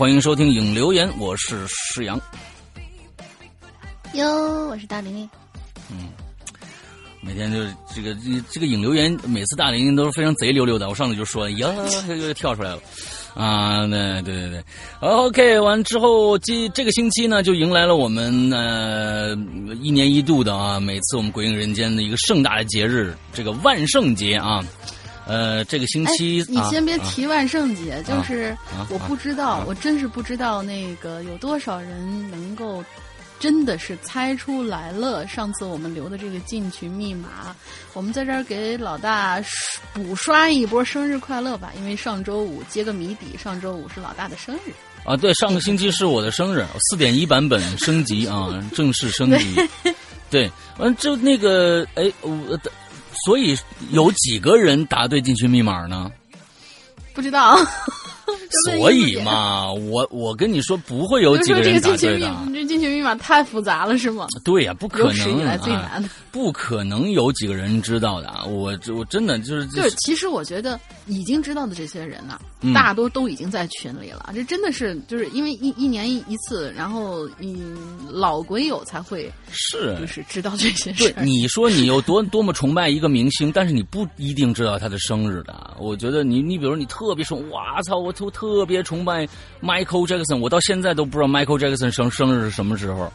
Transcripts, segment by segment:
欢迎收听影留言，我是施阳。哟，我是大玲玲。嗯，每天就这个这这个影留言，每次大玲玲都是非常贼溜溜的。我上次就说呀，又跳出来了啊！对对对对，OK，完之后这这个星期呢，就迎来了我们呃一年一度的啊，每次我们鬼影人间的一个盛大的节日，这个万圣节啊。呃，这个星期你先别提万圣节，就是我不知道，我真是不知道那个有多少人能够。真的是猜出来了！上次我们留的这个进群密码，我们在这儿给老大补刷一波生日快乐吧！因为上周五揭个谜底，上周五是老大的生日啊！对，上个星期是我的生日，四点一版本升级啊，正式升级。对，完就那个哎，我所以有几个人答对进去密码呢？不知道。所以嘛，我我跟你说，不会有几个人答对的。你这进群密码太复杂了，是吗？对呀，不可能。有史以来最难的，不可能有几个人知道的。我我真的就是就是，其实我觉得已经知道的这些人呢，大多都已经在群里了。这真的是就是因为一一年一一次，然后嗯，老鬼友才会是就是知道这些事。对，你说你有多多么崇拜一个明星，但是你不一定知道他的生日的。我觉得你你比如你特别说，哇操，我特特别崇拜 Michael Jackson，我到现在都不知道 Michael Jackson 生生日是什么时候。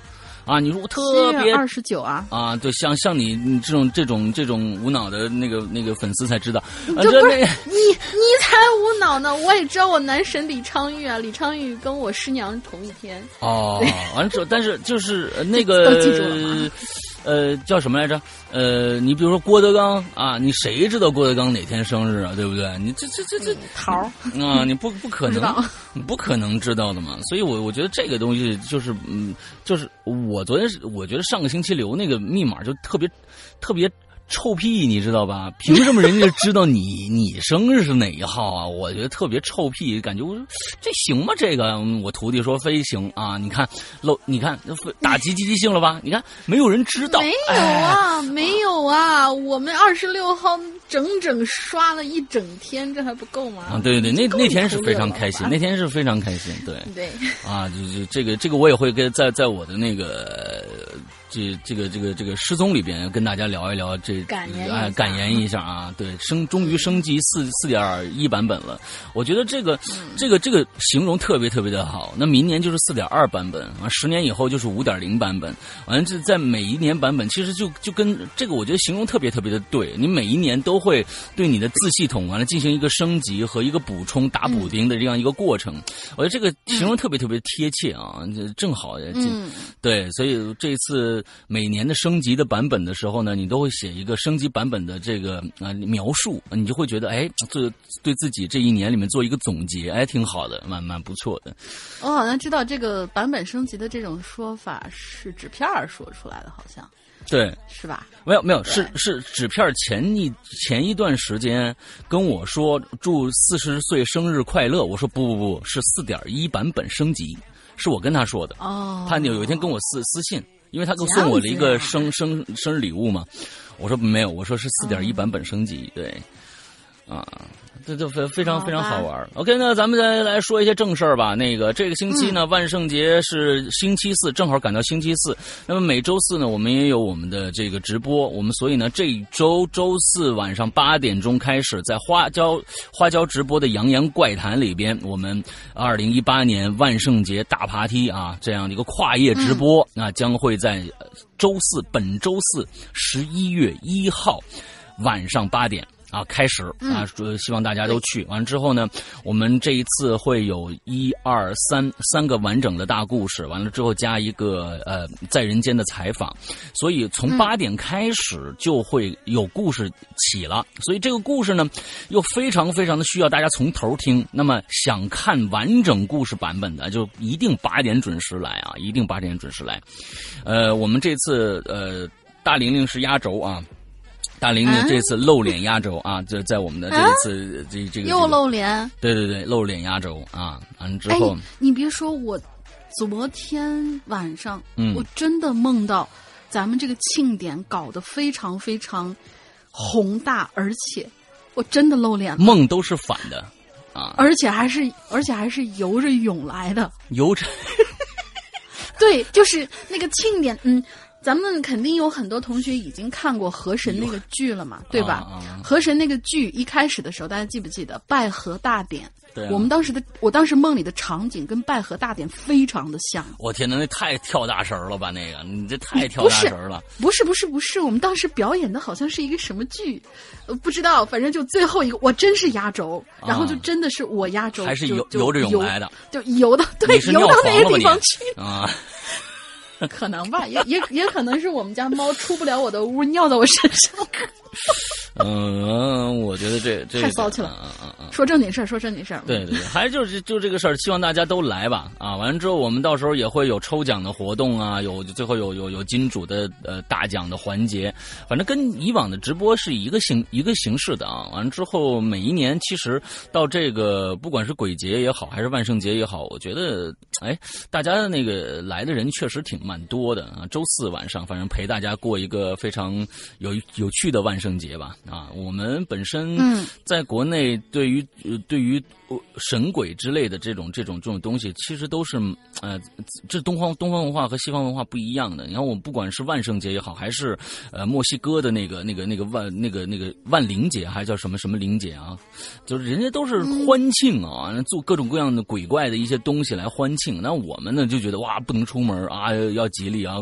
啊，你说我特别二十九啊啊，对，像像你你这种这种这种无脑的那个那个粉丝才知道，这不是你你才无脑呢，我也知道我男神李昌钰啊，李昌钰跟我师娘同一天哦，完之后，但是就是那个呃叫什么来着？呃，你比如说郭德纲啊，你谁知道郭德纲哪天生日啊？对不对？你这这这这桃 啊，你不不可能，你不可能知道的嘛。所以我我觉得这个东西就是嗯，就是我昨天是我觉得上个星期留那个密码就特别特别。臭屁，你知道吧？凭什么人家知道你你生日是哪一号啊？我觉得特别臭屁，感觉我说这行吗？这个我徒弟说非行啊！你看漏，你看打击积极性了吧？你看没有人知道，没有啊，没有啊！我们二十六号整整刷了一整天，这还不够吗？啊，对对对，那那天是非常开心，那天是非常开心，对对啊，就就这个这个我也会跟在在我的那个。这这个这个这个失踪里边跟大家聊一聊这感言感言一下啊，对升终于升级四四点一版本了，我觉得这个这个这个形容特别特别的好。那明年就是四点二版本啊，十年以后就是五点零版本。完了这在每一年版本其实就就跟这个我觉得形容特别特别的对，你每一年都都会对你的自系统完了进行一个升级和一个补充、打补丁的这样一个过程。我觉得这个形容特别特别贴切啊，正好嗯，对，所以这次每年的升级的版本的时候呢，你都会写一个升级版本的这个啊描述，你就会觉得哎，这对自己这一年里面做一个总结，哎，挺好的，蛮蛮不错的。我好像知道这个版本升级的这种说法是纸片儿说出来的，好像。对，是吧？没有没有，是是纸片前一前一段时间跟我说祝四十岁生日快乐，我说不不不是四点一版本升级，是我跟他说的。哦，他有有一天跟我私私信，因为他给送我了一个生生生日礼物嘛，我说没有，我说是四点一版本升级，对，啊。这就非非常非常好玩。OK，那咱们再来说一些正事儿吧。那个这个星期呢，万圣节是星期四，正好赶到星期四。那么每周四呢，我们也有我们的这个直播。我们所以呢，这一周周四晚上八点钟开始，在花椒花椒直播的《扬言怪谈》里边，我们二零一八年万圣节大爬梯啊，这样的一个跨业直播，那将会在周四，本周四十一月一号晚上八点。啊，开始啊，希望大家都去。完了之后呢，我们这一次会有一二三三个完整的大故事。完了之后加一个呃在人间的采访，所以从八点开始就会有故事起了。所以这个故事呢，又非常非常的需要大家从头听。那么想看完整故事版本的，就一定八点准时来啊，一定八点准时来。呃，我们这次呃大玲玲是压轴啊。大玲玲这次露脸压轴啊，就在我们的这一次这这个又露脸，对对对，露脸压轴啊，完之后，你别说我，昨天晚上，嗯，我真的梦到咱们这个庆典搞得非常非常宏大，而且我真的露脸，梦都是反的啊，而且还是而且还是游着泳来的，游着，对，就是那个庆典，嗯。咱们肯定有很多同学已经看过《河神》那个剧了嘛，对吧？《河神》那个剧一开始的时候，大家记不记得拜河大典？对，我们当时的我当时梦里的场景跟拜河大典非常的像。我天哪，那太跳大神了吧？那个你这太跳大神了。不是不是不是，我们当时表演的好像是一个什么剧，呃，不知道，反正就最后一个，我真是压轴，然后就真的是我压轴，还是游游着泳来的，就游到对游到那个地方去啊。可能吧，也也也可能是我们家猫出不了我的屋，尿在我身上。嗯，我觉得这这太骚气了。嗯嗯嗯，说正经事儿，说正经事儿。对对对，还就是就这个事儿，希望大家都来吧。啊，完了之后，我们到时候也会有抽奖的活动啊，有最后有有有金主的呃大奖的环节。反正跟以往的直播是一个形一个形式的啊。完了之后，每一年其实到这个不管是鬼节也好，还是万圣节也好，我觉得哎，大家的那个来的人确实挺蛮多的啊。周四晚上，反正陪大家过一个非常有有趣的万圣节吧。啊，我们本身在国内对于对于神鬼之类的这种这种这种东西，其实都是呃，这东方东方文化和西方文化不一样的。你看，我们不管是万圣节也好，还是呃墨西哥的那个那个那个万那个那个万灵节，还叫什么什么灵节啊，就是人家都是欢庆啊，做各种各样的鬼怪的一些东西来欢庆。那我们呢就觉得哇，不能出门啊，要吉利啊，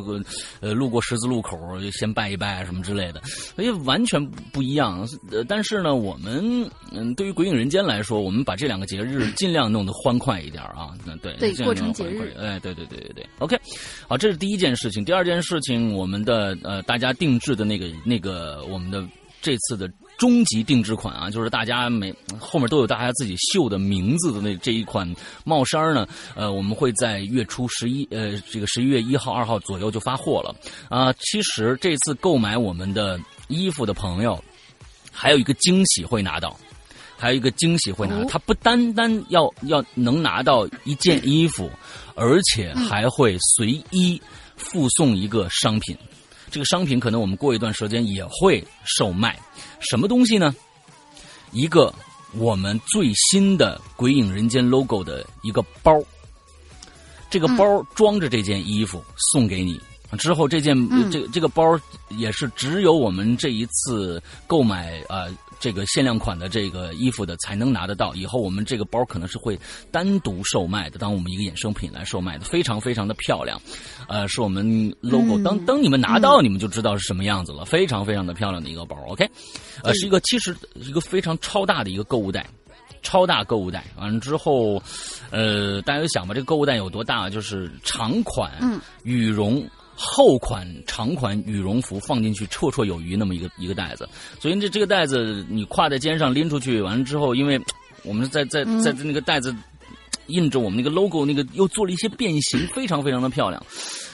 呃，路过十字路口先拜一拜什么之类的，所以完全不一。样，但是呢，我们嗯，对于鬼影人间来说，我们把这两个节日 尽量弄得欢快一点啊，那对，对，过成节日，哎，对对对对对，OK，好，这是第一件事情。第二件事情，我们的呃，大家定制的那个那个，我们的这次的终极定制款啊，就是大家每后面都有大家自己绣的名字的那这一款帽衫呢，呃，我们会在月初十一呃，这个十一月一号、二号左右就发货了啊。其实这次购买我们的衣服的朋友。还有一个惊喜会拿到，还有一个惊喜会拿到。他不单单要要能拿到一件衣服，而且还会随一附送一个商品。这个商品可能我们过一段时间也会售卖。什么东西呢？一个我们最新的《鬼影人间》logo 的一个包。这个包装着这件衣服送给你。之后这件这这个包也是只有我们这一次购买啊这个限量款的这个衣服的才能拿得到。以后我们这个包可能是会单独售卖的，当我们一个衍生品来售卖的，非常非常的漂亮。呃，是我们 logo，当当你们拿到，你们就知道是什么样子了，非常非常的漂亮的一个包。OK，呃，是一个其实一个非常超大的一个购物袋。超大购物袋，完了之后，呃，大家就想吧，这个购物袋有多大？就是长款羽绒、厚款长款羽绒服放进去绰绰有余那么一个一个袋子。所以这这个袋子你挎在肩上拎出去，完了之后，因为我们在在在那个袋子印着我们那个 logo，那个又做了一些变形，非常非常的漂亮。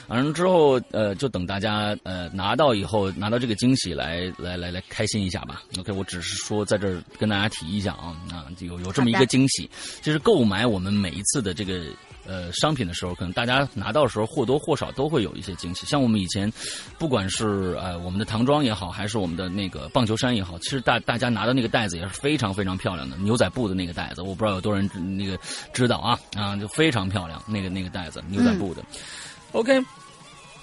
完了之后，呃，就等大家呃拿到以后，拿到这个惊喜来来来来开心一下吧。OK，我只是说在这儿跟大家提一下啊，啊，有有这么一个惊喜，就是购买我们每一次的这个呃商品的时候，可能大家拿到的时候或多或少都会有一些惊喜。像我们以前，不管是呃我们的唐装也好，还是我们的那个棒球衫也好，其实大大家拿到那个袋子也是非常非常漂亮的牛仔布的那个袋子，我不知道有多少人那个知道啊啊，就非常漂亮那个那个袋子牛仔布的。OK。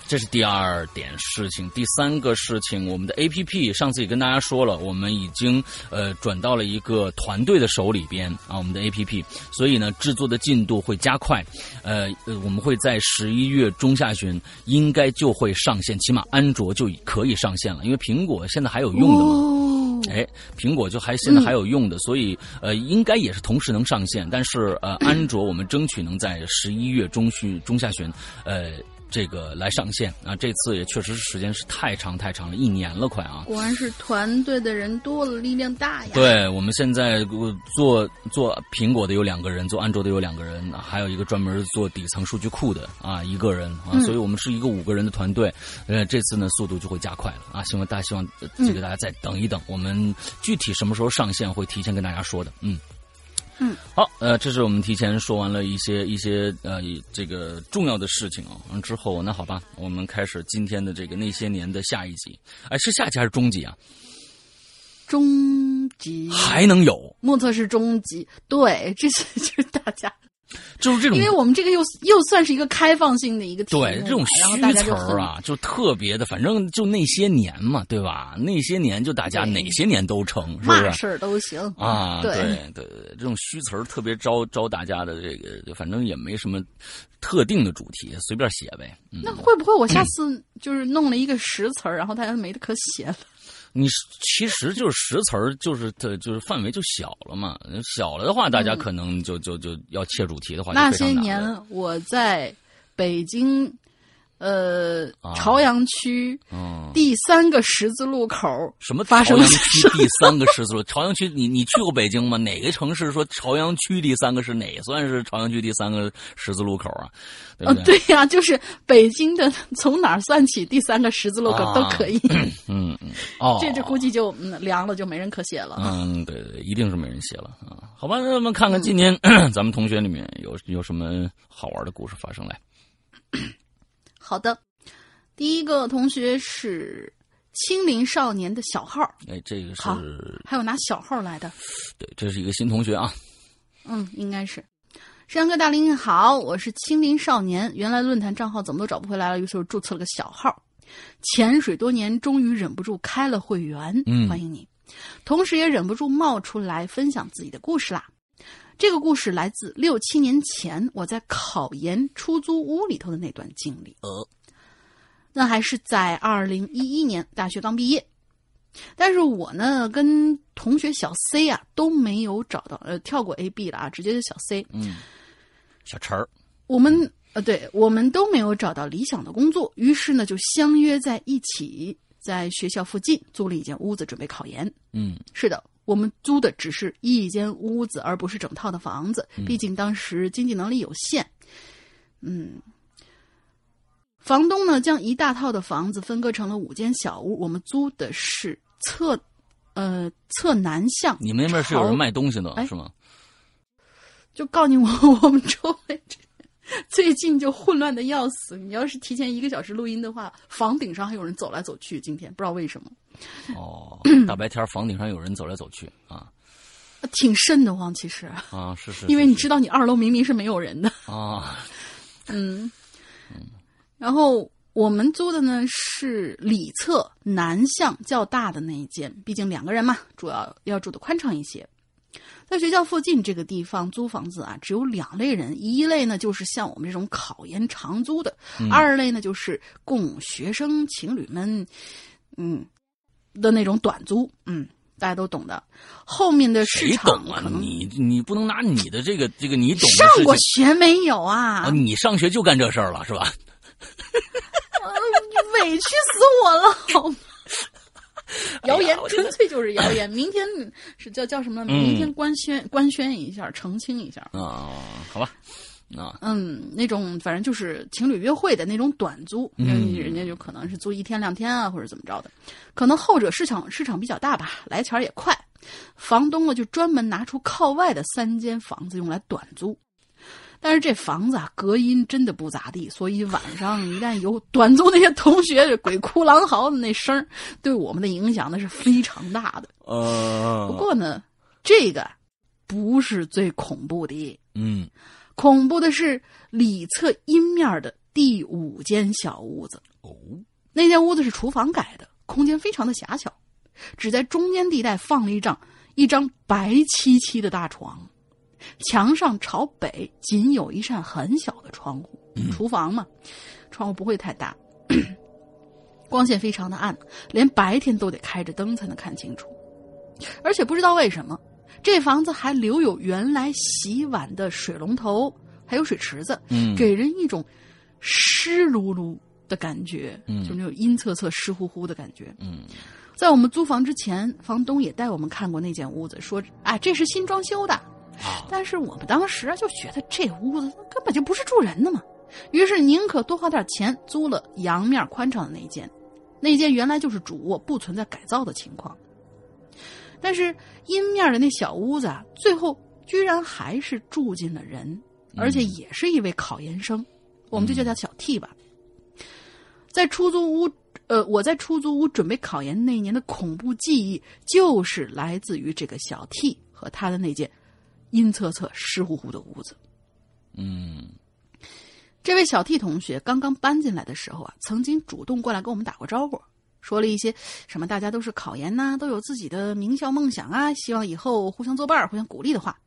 这是第二点事情，第三个事情，我们的 A P P 上次也跟大家说了，我们已经呃转到了一个团队的手里边啊，我们的 A P P，所以呢制作的进度会加快，呃呃，我们会在十一月中下旬应该就会上线，起码安卓就可以上线了，因为苹果现在还有用的嘛，哎，苹果就还现在还有用的，所以呃应该也是同时能上线，但是呃安卓我们争取能在十一月中旬中下旬呃。这个来上线啊，这次也确实是时间是太长太长了，一年了快啊！果然是团队的人多了，力量大呀。对，我们现在做做苹果的有两个人，做安卓的有两个人，还有一个专门做底层数据库的啊一个人啊，所以我们是一个五个人的团队。呃，这次呢速度就会加快了啊，希望大家希望这个大家再等一等，我们具体什么时候上线会提前跟大家说的，嗯。嗯，好，呃，这是我们提前说完了一些一些呃这个重要的事情啊。完之后，那好吧，我们开始今天的这个那些年的下一集。哎，是下集还是中集啊？中集还能有？目测是中集，对，这是 就是大家。就是这种，因为我们这个又又算是一个开放性的一个对这种虚词儿啊，就特别的，反正就那些年嘛，对吧？那些年就大家哪些年都成，是不是？事儿都行啊！对对对，这种虚词儿特别招招大家的这个，反正也没什么特定的主题，随便写呗。那会不会我下次就是弄了一个实词儿，然后大家没得可写了？你其实就是实词儿，就是它就是范围就小了嘛。小了的话，大家可能就就就要切主题的话，那些年我在北京。呃，朝阳区第三个十字路口什么？朝阳区第三个十字路？朝阳区，你你去过北京吗？哪个城市说朝阳区第三个是哪算是朝阳区第三个十字路口啊？哦，对呀，就是北京的，从哪儿算起第三个十字路口都可以。嗯嗯，哦，这这估计就凉了，就没人可写了。嗯，对对，一定是没人写了啊。好吧，那我们看看今天 咱们同学里面有有什么好玩的故事发生来。好的，第一个同学是青林少年的小号。哎，这个是还有拿小号来的。对，这是一个新同学啊。嗯，应该是。山哥大林好，我是青林少年。原来论坛账号怎么都找不回来了，于是注册了个小号。潜水多年，终于忍不住开了会员。嗯，欢迎你。同时也忍不住冒出来分享自己的故事啦。这个故事来自六七年前我在考研出租屋里头的那段经历。呃，那还是在二零一一年大学刚毕业，但是我呢跟同学小 C 啊都没有找到，呃，跳过 A B 了啊，直接就小 C。嗯，小陈儿，我们呃，对我们都没有找到理想的工作，于是呢就相约在一起，在学校附近租了一间屋子准备考研。嗯，是的。我们租的只是一间屋子，而不是整套的房子。毕竟当时经济能力有限。嗯，房东呢将一大套的房子分割成了五间小屋。我们租的是侧，呃，侧南向。你们那边是有人卖东西的，是吗？就告诉你，我 我们周围 最近就混乱的要死。你要是提前一个小时录音的话，房顶上还有人走来走去。今天不知道为什么。哦，大白天房顶上有人走来走去啊，挺瘆得慌，其实啊，是是，因为你知道，你二楼明明是没有人的啊，嗯嗯，然后我们租的呢是里侧南向较大的那一间，毕竟两个人嘛，主要要住的宽敞一些。在学校附近这个地方租房子啊，只有两类人，一类呢就是像我们这种考研长租的，二类呢就是供学生情侣们，嗯的那种短租，嗯，大家都懂的。后面的市场可能你你不能拿你的这个这个你懂上过学没有啊？你上学就干这事儿了是吧？委屈死我了，好吗？谣言纯粹就是谣言。明天是叫叫什么？明天官宣官宣一下，澄清一下啊？好吧，啊，嗯，那种反正就是情侣约会的那种短租，嗯，人家就可能是租一天两天啊，或者怎么着的。可能后者市场市场比较大吧，来钱也快。房东呢就专门拿出靠外的三间房子用来短租。但是这房子啊，隔音真的不咋地，所以晚上一旦有短租那些同学鬼哭狼嚎的那声对我们的影响那是非常大的。呃，不过呢，这个不是最恐怖的。嗯，恐怖的是里侧阴面的第五间小屋子。哦，那间屋子是厨房改的，空间非常的狭小，只在中间地带放了一张一张白漆漆的大床。墙上朝北，仅有一扇很小的窗户。厨房嘛，窗户不会太大，光线非常的暗，连白天都得开着灯才能看清楚。而且不知道为什么，这房子还留有原来洗碗的水龙头，还有水池子，给人一种湿漉漉的感觉，就那种阴恻恻、湿乎乎的感觉。在我们租房之前，房东也带我们看过那间屋子，说：“啊，这是新装修的。”但是我们当时就觉得这屋子根本就不是住人的嘛，于是宁可多花点钱租了阳面宽敞的那一间，那间原来就是主卧，不存在改造的情况。但是阴面的那小屋子啊，最后居然还是住进了人，而且也是一位考研生，我们就叫他小 T 吧。在出租屋，呃，我在出租屋准备考研那年的恐怖记忆，就是来自于这个小 T 和他的那间。阴恻恻、湿乎乎的屋子。嗯，这位小 T 同学刚刚搬进来的时候啊，曾经主动过来跟我们打过招呼，说了一些什么“大家都是考研呐，都有自己的名校梦想啊，希望以后互相作伴、互相鼓励”的话。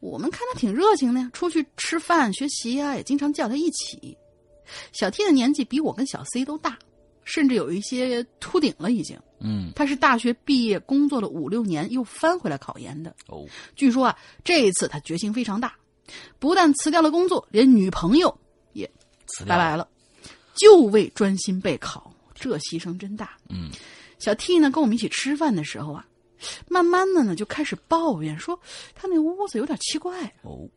我们看他挺热情的呀，出去吃饭、学习啊，也经常叫他一起。小 T 的年纪比我跟小 C 都大。甚至有一些秃顶了，已经。嗯，他是大学毕业，工作了五六年，又翻回来考研的。哦，据说啊，这一次他决心非常大，不但辞掉了工作，连女朋友也拜拜了，就为专心备考。这牺牲真大。嗯，小 T 呢，跟我们一起吃饭的时候啊，慢慢的呢就开始抱怨说，他那屋子有点奇怪。哦，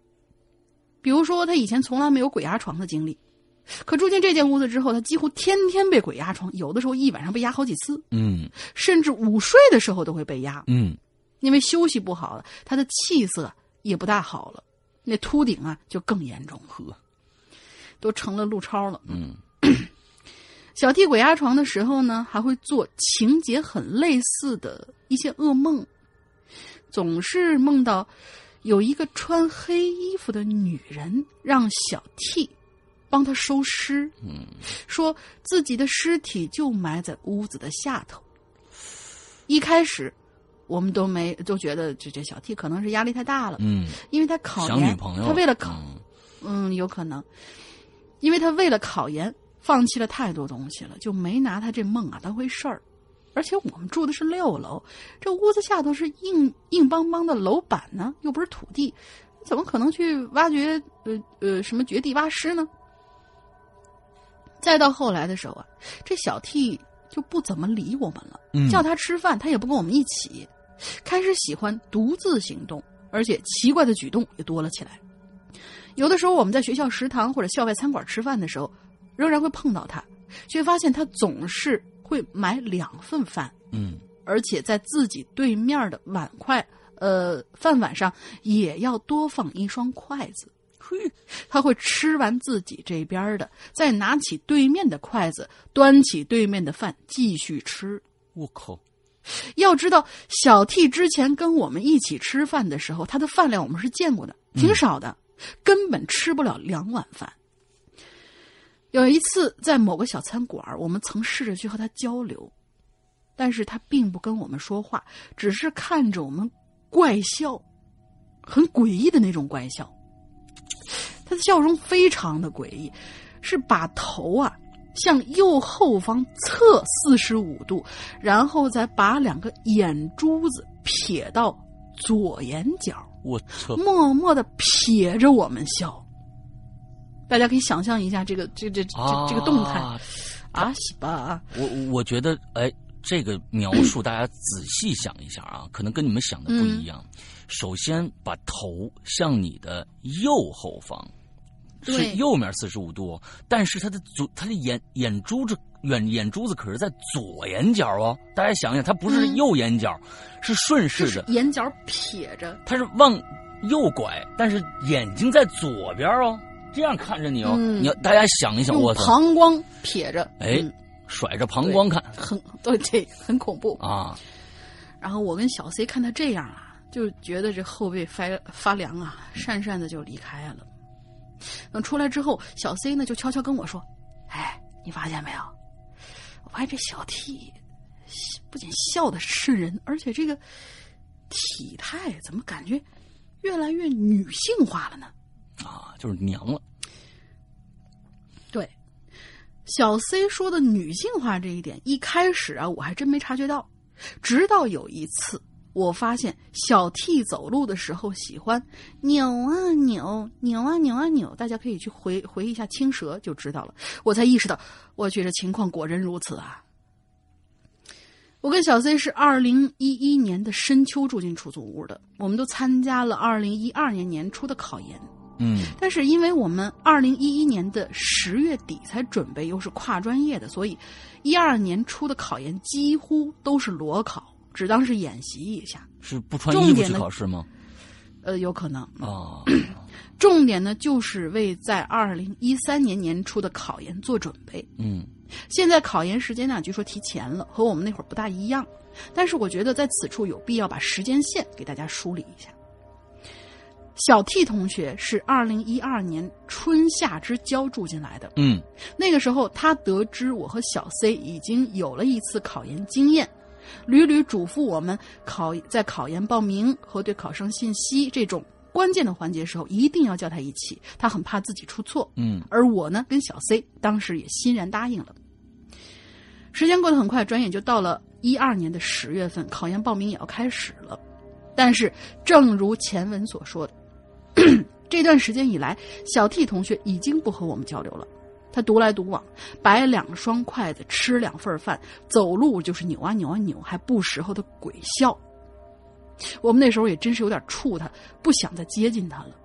比如说他以前从来没有鬼压床的经历。可住进这间屋子之后，他几乎天天被鬼压床，有的时候一晚上被压好几次。嗯，甚至午睡的时候都会被压。嗯，因为休息不好了，他的气色也不大好了，那秃顶啊就更严重，呵，都成了陆超了。嗯，小替鬼压床的时候呢，还会做情节很类似的一些噩梦，总是梦到有一个穿黑衣服的女人让小替。帮他收尸，嗯，说自己的尸体就埋在屋子的下头。一开始，我们都没都觉得这这小 T 可能是压力太大了，嗯，因为他考研，他为了考，嗯，有可能，因为他为了考研放弃了太多东西了，就没拿他这梦啊当回事儿。而且我们住的是六楼，这屋子下头是硬硬邦邦的楼板呢，又不是土地，怎么可能去挖掘呃呃什么掘地挖尸呢？再到后来的时候啊，这小 T 就不怎么理我们了。叫他吃饭，他也不跟我们一起，开始喜欢独自行动，而且奇怪的举动也多了起来。有的时候我们在学校食堂或者校外餐馆吃饭的时候，仍然会碰到他，却发现他总是会买两份饭，嗯，而且在自己对面的碗筷，呃，饭碗上也要多放一双筷子。他会吃完自己这边的，再拿起对面的筷子，端起对面的饭继续吃。我靠！要知道，小 T 之前跟我们一起吃饭的时候，他的饭量我们是见过的，挺少的，根本吃不了两碗饭。有一次在某个小餐馆，我们曾试着去和他交流，但是他并不跟我们说话，只是看着我们怪笑，很诡异的那种怪笑。他的笑容非常的诡异，是把头啊向右后方侧四十五度，然后再把两个眼珠子撇到左眼角，我操，默默的撇着我们笑。大家可以想象一下这个这这这这个动态啊，西吧！我我觉得，哎，这个描述大家仔细想一下啊，可能跟你们想的不一样。首先，把头向你的右后方，是右面四十五度，但是他的左他的眼眼珠子眼眼珠子可是在左眼角哦。大家想想，他不是右眼角，是顺势的，眼角撇着，他是往右拐，但是眼睛在左边哦。这样看着你哦，你要大家想一想，我，膀胱撇着，哎，甩着膀胱看，很对对，很恐怖啊。然后我跟小 C 看他这样啊，就觉得这后背发发凉啊，讪讪的就离开了。等出来之后，小 C 呢就悄悄跟我说：“哎，你发现没有？我发现这小 T 不仅笑的瘆人，而且这个体态怎么感觉越来越女性化了呢？”啊，就是娘了。对，小 C 说的女性化这一点，一开始啊，我还真没察觉到。直到有一次，我发现小 T 走路的时候喜欢扭啊扭，扭啊扭啊扭。大家可以去回回忆一下青蛇就知道了。我才意识到，我去，这情况果真如此啊！我跟小 C 是二零一一年的深秋住进出租屋的，我们都参加了二零一二年年初的考研。嗯，但是因为我们二零一一年的十月底才准备，又是跨专业的，所以一二年初的考研几乎都是裸考，只当是演习一下。是不穿衣服去考试吗？呃，有可能啊。重点呢，就是为在二零一三年年初的考研做准备。嗯，现在考研时间呢，据说提前了，和我们那会儿不大一样。但是我觉得在此处有必要把时间线给大家梳理一下。小 T 同学是二零一二年春夏之交住进来的。嗯，那个时候他得知我和小 C 已经有了一次考研经验，屡屡嘱咐我们考在考研报名和对考生信息这种关键的环节时候一定要叫他一起，他很怕自己出错。嗯，而我呢，跟小 C 当时也欣然答应了。时间过得很快，转眼就到了一二年的十月份，考研报名也要开始了。但是，正如前文所说的。这段时间以来，小 T 同学已经不和我们交流了。他独来独往，摆两双筷子，吃两份饭，走路就是扭啊扭啊扭，还不时候的鬼笑。我们那时候也真是有点怵他，不想再接近他了。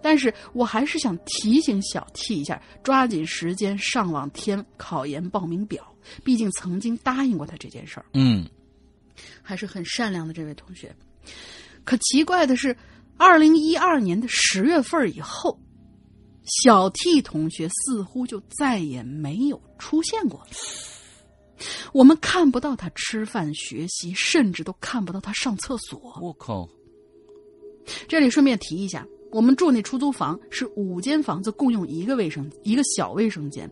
但是我还是想提醒小 T 一下，抓紧时间上网填考研报名表，毕竟曾经答应过他这件事儿。嗯，还是很善良的这位同学。可奇怪的是。二零一二年的十月份以后，小 T 同学似乎就再也没有出现过了。我们看不到他吃饭、学习，甚至都看不到他上厕所。我靠！这里顺便提一下，我们住那出租房是五间房子共用一个卫生一个小卫生间。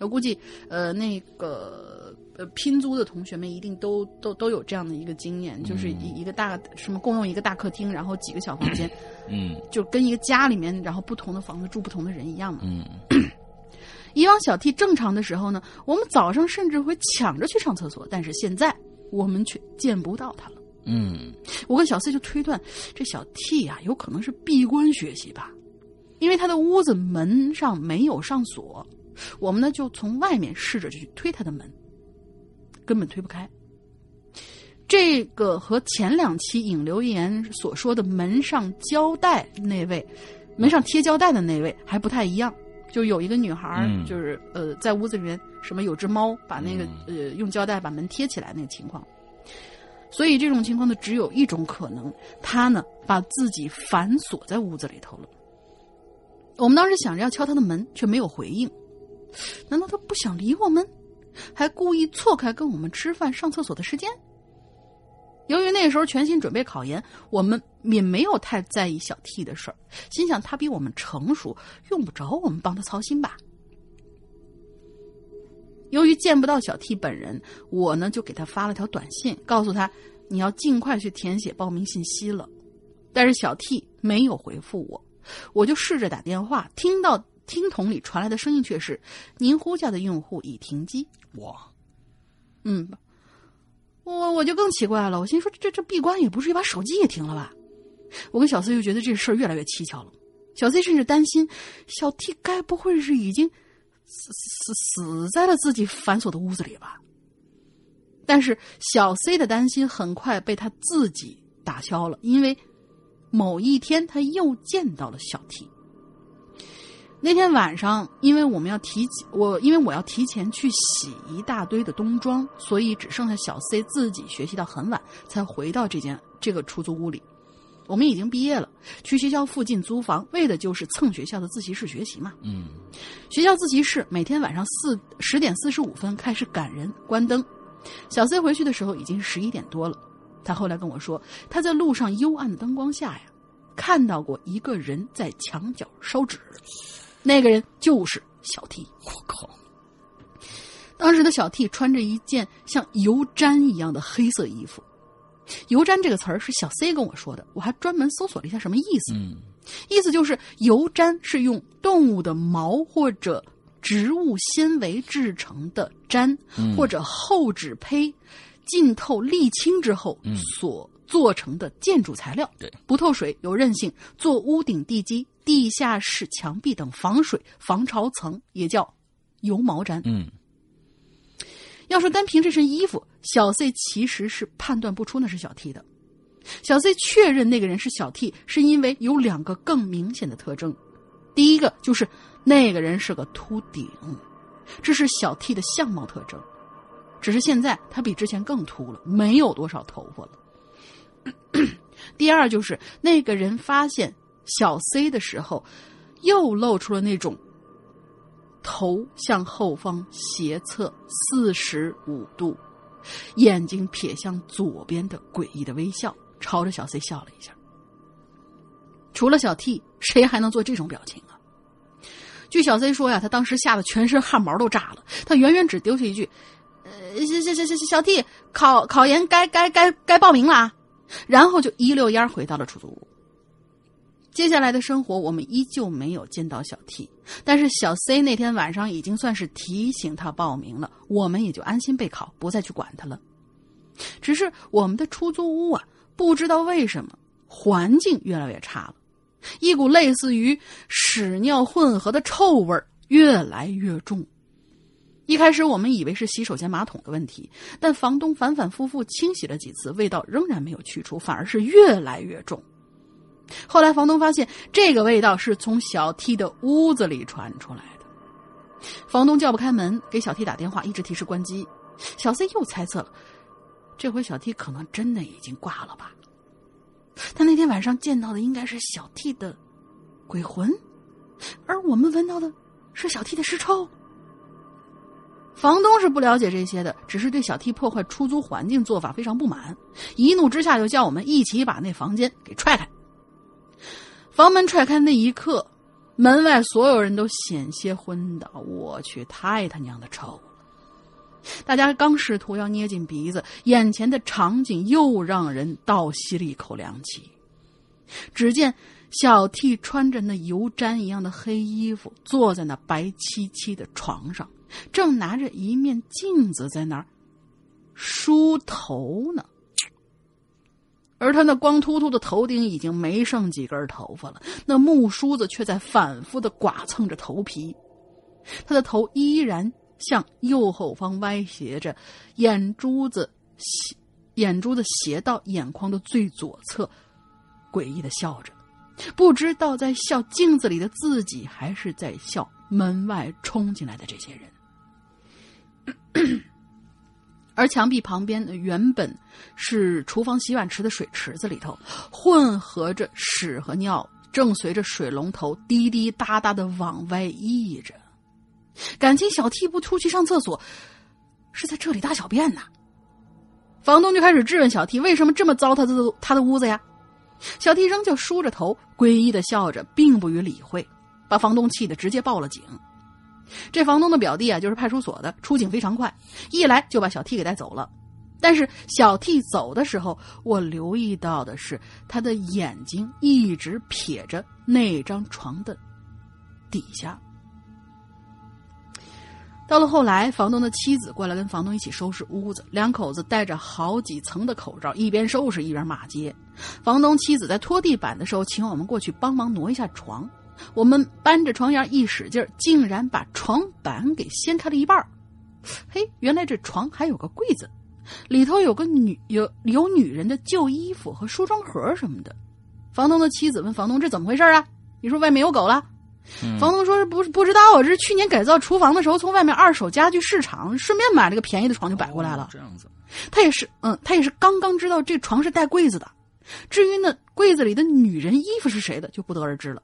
我估计，呃，那个。呃，拼租的同学们一定都都都有这样的一个经验，就是一一个大什么共用一个大客厅，然后几个小房间，嗯，就跟一个家里面，然后不同的房子住不同的人一样嘛。嗯，以往小 T 正常的时候呢，我们早上甚至会抢着去上厕所，但是现在我们却见不到他了。嗯，我跟小 C 就推断，这小 T 啊，有可能是闭关学习吧，因为他的屋子门上没有上锁，我们呢就从外面试着去推他的门。根本推不开。这个和前两期引流言所说的门上胶带那位，门上贴胶带的那位还不太一样。就有一个女孩，就是呃，在屋子里面什么有只猫，把那个呃用胶带把门贴起来那个情况。所以这种情况呢，只有一种可能，他呢把自己反锁在屋子里头了。我们当时想着要敲他的门，却没有回应。难道他不想理我们？还故意错开跟我们吃饭、上厕所的时间。由于那时候全心准备考研，我们也没有太在意小 T 的事儿，心想他比我们成熟，用不着我们帮他操心吧。由于见不到小 T 本人，我呢就给他发了条短信，告诉他你要尽快去填写报名信息了。但是小 T 没有回复我，我就试着打电话，听到听筒里传来的声音却是：“您呼叫的用户已停机。”我，嗯，我我就更奇怪了，我心说这这这闭关也不至于把手机也停了吧？我跟小 C 就觉得这事越来越蹊跷了。小 C 甚至担心小 T 该不会是已经。死死死在了自己反锁的屋子里吧。但是小 C 的担心很快被他自己打消了，因为某一天他又见到了小 T。那天晚上，因为我们要提我，因为我要提前去洗一大堆的冬装，所以只剩下小 C 自己学习到很晚才回到这间这个出租屋里。我们已经毕业了，去学校附近租房，为的就是蹭学校的自习室学习嘛。嗯，学校自习室每天晚上四十点四十五分开始赶人关灯。小 C 回去的时候已经十一点多了。他后来跟我说，他在路上幽暗的灯光下呀，看到过一个人在墙角烧纸，那个人就是小 T。我靠！当时的小 T 穿着一件像油毡一样的黑色衣服。油毡这个词儿是小 C 跟我说的，我还专门搜索了一下什么意思。嗯，意思就是油毡是用动物的毛或者植物纤维制成的毡，或者厚纸胚浸透沥青之后所做成的建筑材料。对，不透水，有韧性，做屋顶、地基、地下室墙壁等防水防潮层，也叫油毛毡。嗯。要说单凭这身衣服，小 C 其实是判断不出那是小 T 的。小 C 确认那个人是小 T，是因为有两个更明显的特征。第一个就是那个人是个秃顶，这是小 T 的相貌特征。只是现在他比之前更秃了，没有多少头发了。第二就是那个人发现小 C 的时候，又露出了那种。头向后方斜侧四十五度，眼睛瞥向左边的诡异的微笑，朝着小 C 笑了一下。除了小 T，谁还能做这种表情啊？据小 C 说呀，他当时吓得全身汗毛都炸了。他远远只丢下一句：“呃，小小小小小 T，考考研该该该该报名了。”然后就一溜烟回到了出租屋。接下来的生活，我们依旧没有见到小 T，但是小 C 那天晚上已经算是提醒他报名了，我们也就安心备考，不再去管他了。只是我们的出租屋啊，不知道为什么环境越来越差了，一股类似于屎尿混合的臭味儿越来越重。一开始我们以为是洗手间马桶的问题，但房东反反复复清洗了几次，味道仍然没有去除，反而是越来越重。后来，房东发现这个味道是从小 T 的屋子里传出来的。房东叫不开门，给小 T 打电话，一直提示关机。小 C 又猜测了，这回小 T 可能真的已经挂了吧？他那天晚上见到的应该是小 T 的鬼魂，而我们闻到的是小 T 的尸臭。房东是不了解这些的，只是对小 T 破坏出租环境做法非常不满，一怒之下就叫我们一起把那房间给踹开。房门踹开那一刻，门外所有人都险些昏倒。我去，太他娘的臭了！大家刚试图要捏紧鼻子，眼前的场景又让人倒吸了一口凉气。只见小 T 穿着那油毡一样的黑衣服，坐在那白漆漆的床上，正拿着一面镜子在那儿梳头呢。而他那光秃秃的头顶已经没剩几根头发了，那木梳子却在反复的剐蹭着头皮。他的头依然向右后方歪斜着，眼珠子斜，眼珠子斜到眼眶的最左侧，诡异的笑着，不知道在笑镜子里的自己，还是在笑门外冲进来的这些人。而墙壁旁边原本是厨房洗碗池的水池子里头，混合着屎和尿，正随着水龙头滴滴答答的往外溢着。感情小 T 不出去上厕所，是在这里大小便呢？房东就开始质问小 T 为什么这么糟蹋他他的屋子呀？小 T 仍旧梳着头，诡异的笑着，并不予理会，把房东气得直接报了警。这房东的表弟啊，就是派出所的，出警非常快，一来就把小 T 给带走了。但是小 T 走的时候，我留意到的是他的眼睛一直撇着那张床的底下。到了后来，房东的妻子过来跟房东一起收拾屋子，两口子戴着好几层的口罩，一边收拾一边骂街。房东妻子在拖地板的时候，请我们过去帮忙挪一下床。我们搬着床沿一使劲，竟然把床板给掀开了一半嘿，原来这床还有个柜子，里头有个女有有女人的旧衣服和梳妆盒什么的。房东的妻子问房东：“这怎么回事啊？你说外面有狗了？”房东说：“是不不知道啊，这是去年改造厨房的时候，从外面二手家具市场顺便买了个便宜的床就摆过来了。这样子，他也是，嗯，他也是刚刚知道这床是带柜子的。至于那柜子里的女人衣服是谁的，就不得而知了。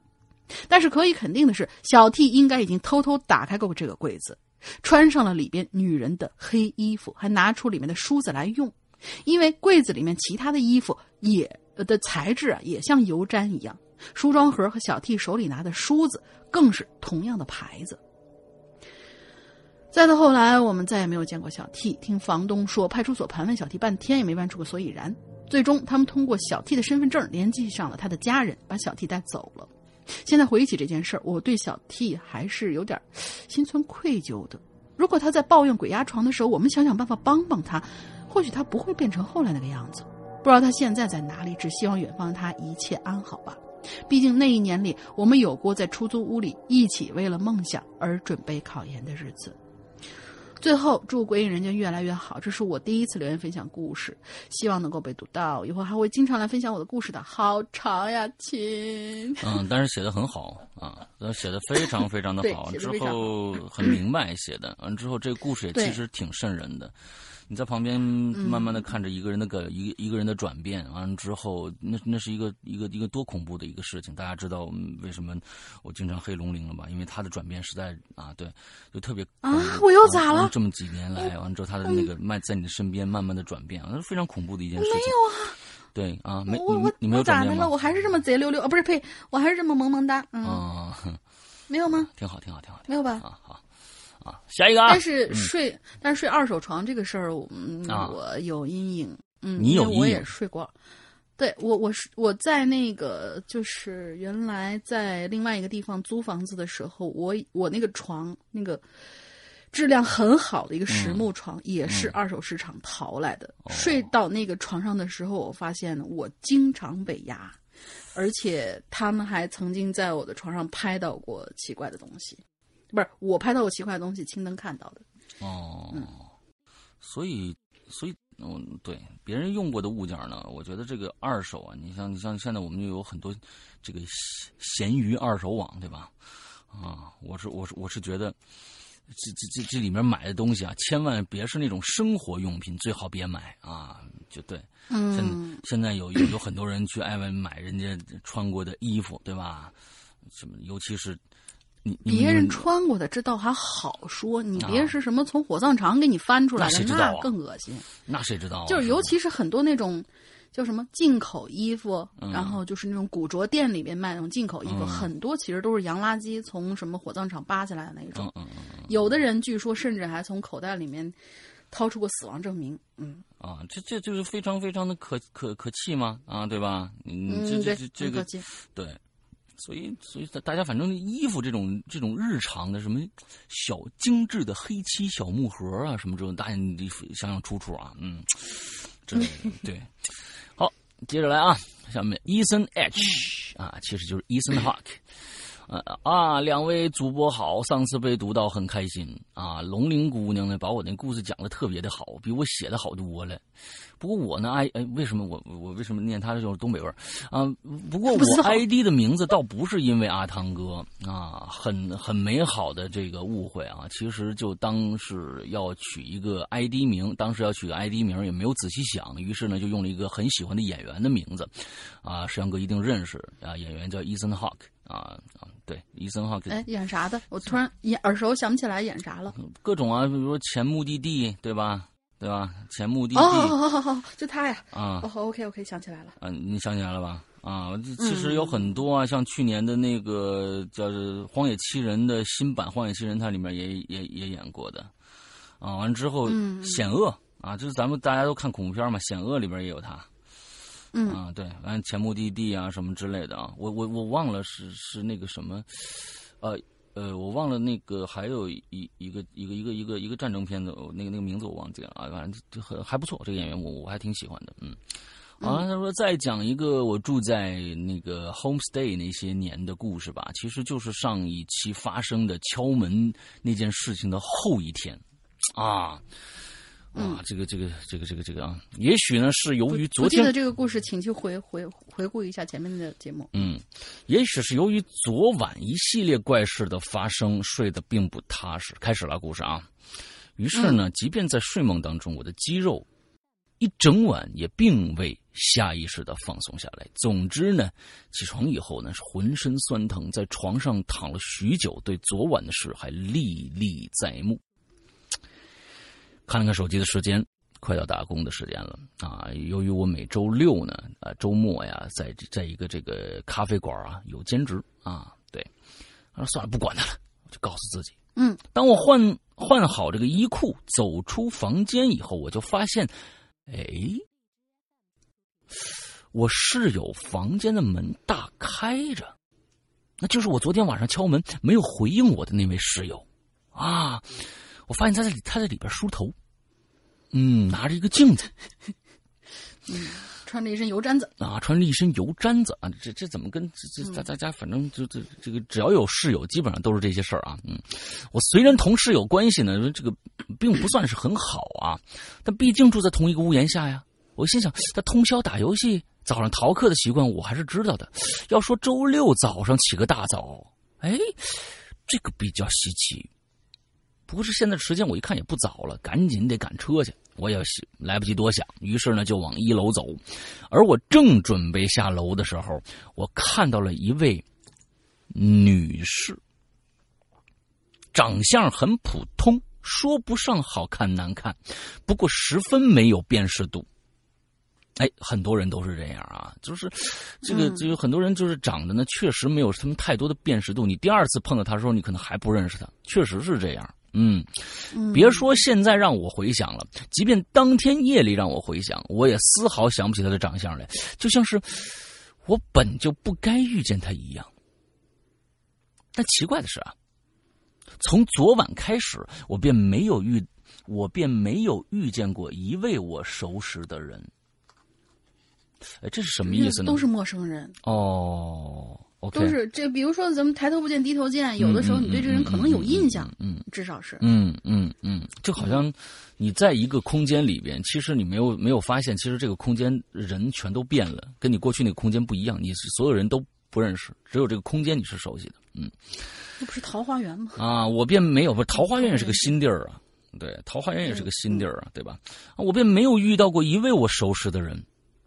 但是可以肯定的是，小 T 应该已经偷偷打开过这个柜子，穿上了里边女人的黑衣服，还拿出里面的梳子来用，因为柜子里面其他的衣服也的材质啊，也像油毡一样。”梳妆盒和小 T 手里拿的梳子更是同样的牌子。再到后来，我们再也没有见过小 T。听房东说，派出所盘问小 T 半天也没问出个所以然。最终，他们通过小 T 的身份证联系上了他的家人，把小 T 带走了。现在回忆起这件事儿，我对小 T 还是有点心存愧疚的。如果他在抱怨鬼压床的时候，我们想想办法帮帮他，或许他不会变成后来那个样子。不知道他现在在哪里，只希望远方的他一切安好吧。毕竟那一年里，我们有过在出租屋里一起为了梦想而准备考研的日子。最后，祝鬼影人间越来越好。这是我第一次留言分享故事，希望能够被读到。以后还会经常来分享我的故事的。好长呀，亲。嗯，但是写的很好啊，写的非常非常的好。之后很明白写的。完之后，这个故事也其实挺渗人的。你在旁边慢慢的看着一个人的个一一个人的转变，完了之后，那那是一个一个一个多恐怖的一个事情。大家知道为什么我经常黑龙鳞了吧？因为他的转变实在啊，对，就特别啊，我又咋了？这么几年来，完了之后他的那个慢在你的身边慢慢的转变，那是非常恐怖的一件事情。没有啊，对啊，没我我你没有转变了？我还是这么贼溜溜啊，不是呸，我还是这么萌萌哒。嗯，没有吗？挺好，挺好，挺好，没有吧？啊好。啊，下一个啊！但是睡，但是睡二手床这个事儿，嗯，我有阴影。嗯，你有阴影，我也睡过。对我，我是我在那个就是原来在另外一个地方租房子的时候，我我那个床那个质量很好的一个实木床，也是二手市场淘来的。睡到那个床上的时候，我发现我经常被压，而且他们还曾经在我的床上拍到过奇怪的东西。不是我拍到过奇怪的东西，青灯看到的。哦，所以，所以，嗯，对，别人用过的物件呢，我觉得这个二手啊，你像，你像现在我们就有很多这个闲鱼二手网，对吧？啊，我是，我是，我是觉得这这这这里面买的东西啊，千万别是那种生活用品，最好别买啊，就对。嗯。现现在有有有很多人去爱问买人家穿过的衣服，对吧？什么，尤其是。别人穿过的这倒还好说，你别是什么从火葬场给你翻出来的，那更恶心。那谁知道？就是尤其是很多那种叫什么进口衣服，然后就是那种古着店里面卖那种进口衣服，很多其实都是洋垃圾从什么火葬场扒下来的那种。有的人据说甚至还从口袋里面掏出过死亡证明。嗯啊，这这就是非常非常的可可可气吗？啊，对吧？嗯，这这这个对。所以，所以大家反正衣服这种这种日常的什么小精致的黑漆小木盒啊，什么这种，大家你想想出处啊。嗯，这对。好，接着来啊，下面 Ethan H 啊，其实就是 Ethan Hawk。啊啊！两位主播好，上次被读到很开心啊。龙鳞姑娘呢，把我那故事讲的特别的好，比我写的好多了。不过我呢，哎哎，为什么我我为什么念他的就是东北味儿啊？不过我 ID 的名字倒不是因为阿汤哥啊，很很美好的这个误会啊。其实就当是要取一个 ID 名，当时要取个 ID 名也没有仔细想，于是呢就用了一个很喜欢的演员的名字啊。石阳哥一定认识啊，演员叫 Ethan Hawke 啊啊。对，伊森哈，哎，演啥的？我突然眼耳熟，想不起来演啥了。各种啊，比如说前目的地，对吧？对吧？前目的地。哦，好好好，就他呀。啊。哦，OK，OK，想起来了。嗯，你想起来了吧？啊，其实有很多啊，像去年的那个叫《荒野七人》的新版《荒野七人》，它里面也也也演过的。啊，完之后，嗯险恶啊，就是咱们大家都看恐怖片嘛，险恶里边也有他。嗯啊，对，完前目的地啊什么之类的啊，我我我忘了是是那个什么，呃呃，我忘了那个还有一一个一个一个一个一个战争片子，那个那个名字我忘记了啊，反正就很还不错，这个演员我我还挺喜欢的，嗯。啊，他说再讲一个我住在那个 homestay 那些年的故事吧，其实就是上一期发生的敲门那件事情的后一天，啊。啊，这个这个这个这个这个啊，也许呢是由于昨天的这个故事，请去回回回顾一下前面的节目。嗯，也许是由于昨晚一系列怪事的发生，睡得并不踏实。开始了故事啊，于是呢，即便在睡梦当中，我的肌肉一整晚也并未下意识的放松下来。总之呢，起床以后呢是浑身酸疼，在床上躺了许久，对昨晚的事还历历在目。看了看手机的时间，快到打工的时间了。啊！由于我每周六呢，啊周末呀，在在一个这个咖啡馆啊有兼职。啊，对，啊算了，不管他了，我就告诉自己，嗯，当我换换好这个衣裤，走出房间以后，我就发现，哎，我室友房间的门大开着，那就是我昨天晚上敲门没有回应我的那位室友。啊。我发现他在里，他在里边梳头，嗯，拿着一个镜子，嗯，穿着一身油毡子。啊，穿着一身油毡子啊，这这怎么跟这这大大家反正就这这个只要有室友，基本上都是这些事儿啊，嗯，我虽然同室友关系呢，这个并不算是很好啊，但毕竟住在同一个屋檐下呀，我心想他通宵打游戏，早上逃课的习惯我还是知道的，要说周六早上起个大早，哎，这个比较稀奇。不是现在时间，我一看也不早了，赶紧得赶车去。我也来不及多想，于是呢就往一楼走。而我正准备下楼的时候，我看到了一位女士，长相很普通，说不上好看难看，不过十分没有辨识度。哎，很多人都是这样啊，就是这个，就有很多人就是长得呢，确实没有什么太多的辨识度。你第二次碰到他的时候，你可能还不认识他，确实是这样。嗯，别说现在让我回想了，即便当天夜里让我回想，我也丝毫想不起他的长相来，就像是我本就不该遇见他一样。但奇怪的是啊，从昨晚开始，我便没有遇，我便没有遇见过一位我熟识的人。哎，这是什么意思呢？都是陌生人哦。都是这，比如说咱们抬头不见低头见，有的时候你对这人可能有印象，嗯，至少是，嗯嗯嗯，就好像你在一个空间里边，其实你没有没有发现，其实这个空间人全都变了，跟你过去那个空间不一样，你是所有人都不认识，只有这个空间你是熟悉的，嗯，那不是桃花源吗？啊，我便没有，不是桃花源也是个新地儿啊，对，桃花源也是个新地儿啊，对吧？我便没有遇到过一位我熟识的人。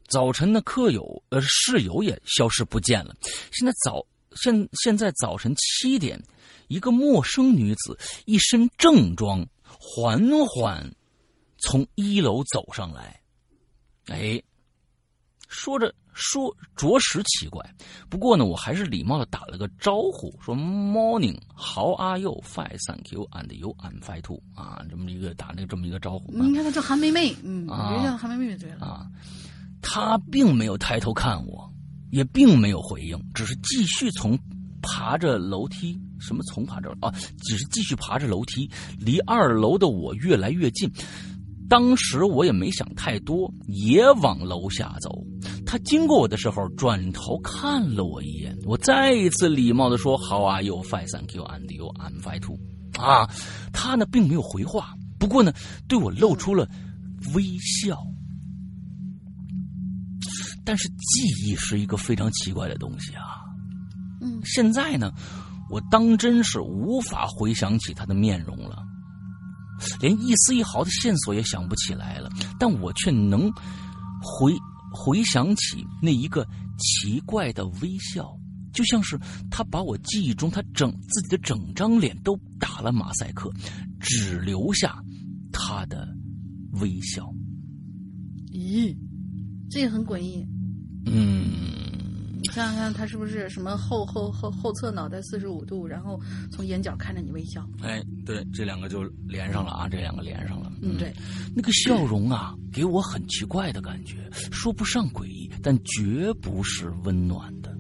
早晨的客友呃室友也消失不见了。现在早现现在早晨七点，一个陌生女子一身正装，缓缓从一楼走上来。哎，说着说着实奇怪，不过呢，我还是礼貌的打了个招呼，说 “Morning，How are you？Fine，Thank you，and you？I'm fine too。”啊，这么一个打那这么一个招呼。你看她叫韩梅梅，嗯，别叫韩梅梅就对了啊。他并没有抬头看我，也并没有回应，只是继续从爬着楼梯，什么从爬着啊，只是继续爬着楼梯，离二楼的我越来越近。当时我也没想太多，也往楼下走。他经过我的时候，转头看了我一眼，我再一次礼貌的说：“How are you? Fine, thank you. And you? I'm fine too。”啊，他呢并没有回话，不过呢对我露出了微笑。但是记忆是一个非常奇怪的东西啊，嗯，现在呢，我当真是无法回想起他的面容了，连一丝一毫的线索也想不起来了。但我却能回回想起那一个奇怪的微笑，就像是他把我记忆中他整自己的整张脸都打了马赛克，只留下他的微笑。咦，这也很诡异。嗯。你想想看，他是不是什么后后后后侧脑袋四十五度，然后从眼角看着你微笑？哎，对，这两个就连上了啊，这两个连上了。嗯，对，那个笑容啊，给我很奇怪的感觉，说不上诡异，但绝不是温暖的。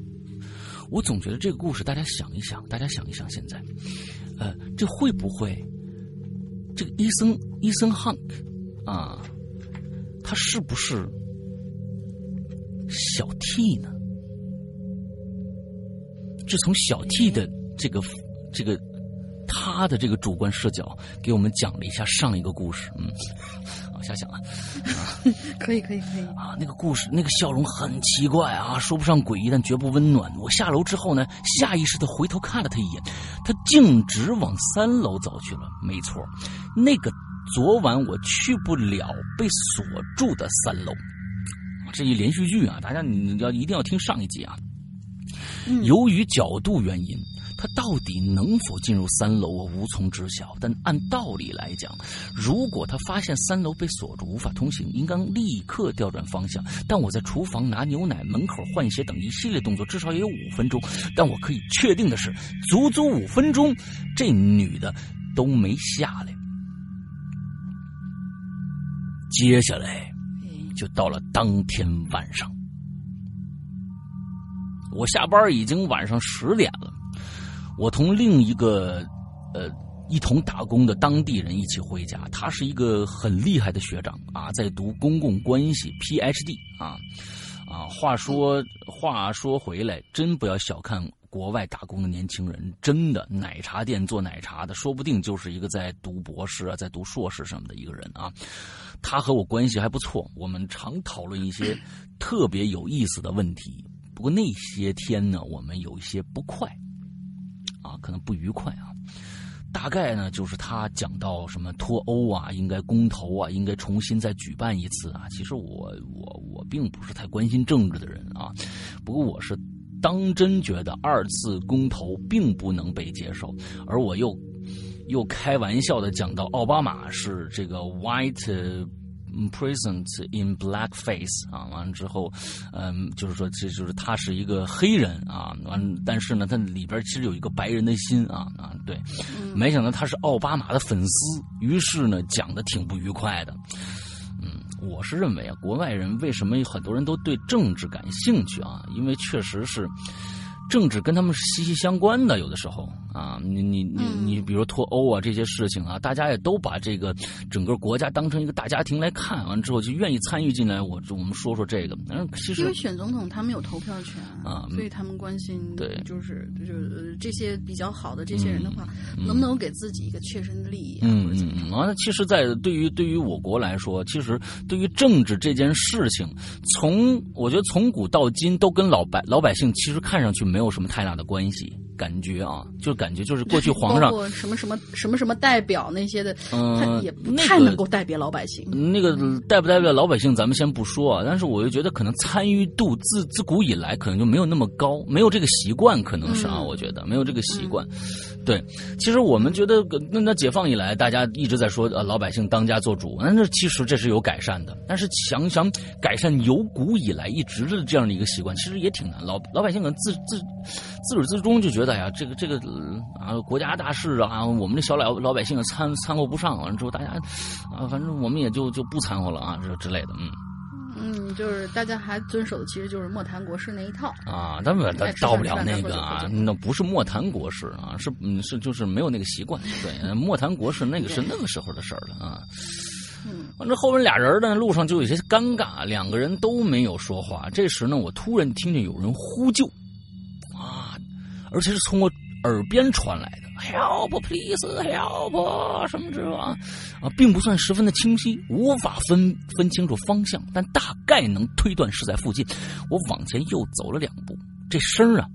我总觉得这个故事，大家想一想，大家想一想，现在，呃，这会不会这个伊森伊森汉克啊，他是不是小 T 呢？这从小 T 的这个这个他的这个主观视角给我们讲了一下上一个故事，嗯，啊，瞎想啊，可以可以可以啊，那个故事那个笑容很奇怪啊，说不上诡异，但绝不温暖。我下楼之后呢，下意识的回头看了他一眼，他径直往三楼走去了。没错，那个昨晚我去不了被锁住的三楼，这一连续剧啊，大家你要一定要听上一集啊。由于角度原因，他到底能否进入三楼，我无从知晓。但按道理来讲，如果他发现三楼被锁住，无法通行，应当立刻调转方向。但我在厨房拿牛奶、门口换鞋等一系列动作，至少也有五分钟。但我可以确定的是，足足五分钟，这女的都没下来。接下来，就到了当天晚上。我下班已经晚上十点了，我同另一个呃一同打工的当地人一起回家。他是一个很厉害的学长啊，在读公共关系 PhD 啊啊。话说话说回来，真不要小看我国外打工的年轻人，真的奶茶店做奶茶的，说不定就是一个在读博士啊，在读硕士什么的一个人啊。他和我关系还不错，我们常讨论一些 特别有意思的问题。不过那些天呢，我们有一些不快，啊，可能不愉快啊。大概呢，就是他讲到什么脱欧啊，应该公投啊，应该重新再举办一次啊。其实我我我并不是太关心政治的人啊，不过我是当真觉得二次公投并不能被接受，而我又又开玩笑的讲到奥巴马是这个 white。Present in black face 啊，完了之后，嗯，就是说，这就是他是一个黑人啊，完，但是呢，他里边其实有一个白人的心啊啊，对，没想到他是奥巴马的粉丝，于是呢，讲的挺不愉快的。我是认为啊，国外人为什么很多人都对政治感兴趣啊？因为确实是。政治跟他们是息息相关的，有的时候啊，你你你你，比如脱欧啊这些事情啊，大家也都把这个整个国家当成一个大家庭来看，完之后就愿意参与进来。我我们说说这个，嗯，其实因为选总统他们有投票权啊，所以他们关心对，就是就是这些比较好的这些人的话，能不能给自己一个切身的利益？嗯嗯嗯。完了，其实，在对于对于我国来说，其实对于政治这件事情，从我觉得从古到今都跟老百老百姓其实看上去没。没有什么太大的关系，感觉啊，就感觉就是过去皇上什么什么什么什么代表那些的，嗯，也不太能够代表老百姓。那个代不代表老百姓，咱们先不说啊。但是我就觉得，可能参与度自自古以来可能就没有那么高，没有这个习惯，可能是啊。我觉得没有这个习惯。对，其实我们觉得，那那解放以来，大家一直在说，呃，老百姓当家做主，那那其实这是有改善的。但是想想改善由古以来一直的这样的一个习惯，其实也挺难。老老百姓可能自自自始至终就觉得呀，这个这个啊，国家大事啊，我们这小老老百姓参参和不上，完了之后大家啊，反正我们也就就不掺和了啊，这之类的，嗯。嗯，就是大家还遵守的，其实就是莫谈国事那一套啊。他们到不了那个啊，那不是莫谈国事啊，是嗯是就是没有那个习惯。对，莫谈国事那个是那个时候的事儿了啊。嗯，反正后面俩人呢，路上就有些尴尬，两个人都没有说话。这时呢，我突然听见有人呼救啊，而且是从我耳边传来的。Help, please, help！什么之王啊，啊，并不算十分的清晰，无法分分清楚方向，但大概能推断是在附近。我往前又走了两步，这声啊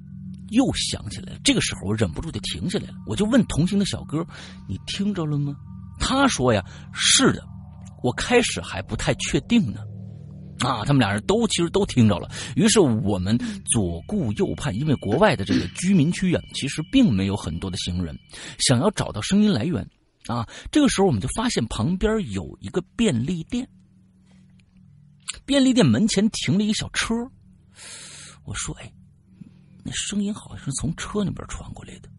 又响起来了。这个时候我忍不住就停下来了，我就问同行的小哥：“你听着了吗？”他说：“呀，是的。”我开始还不太确定呢。啊，他们俩人都其实都听着了。于是我们左顾右盼，因为国外的这个居民区啊，其实并没有很多的行人。想要找到声音来源，啊，这个时候我们就发现旁边有一个便利店，便利店门前停了一个小车。我说：“哎，那声音好像是从车那边传过来的。”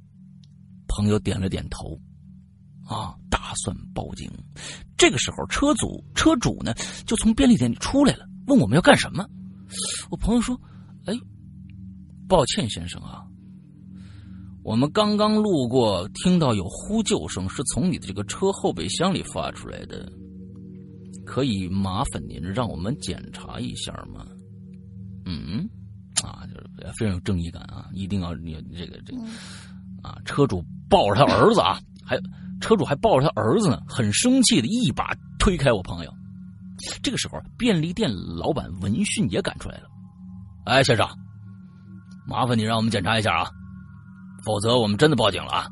朋友点了点头，啊，打算报警。这个时候，车主车主呢就从便利店里出来了，问我们要干什么。我朋友说：“哎，抱歉，先生啊。”我们刚刚路过，听到有呼救声，是从你的这个车后备箱里发出来的。可以麻烦您让我们检查一下吗？嗯，啊，就是非常有正义感啊，一定要你这个这个，啊，车主抱着他儿子啊，还车主还抱着他儿子呢，很生气的一把推开我朋友。这个时候，便利店老板闻讯也赶出来了。哎，先生，麻烦你让我们检查一下啊。否则我们真的报警了啊！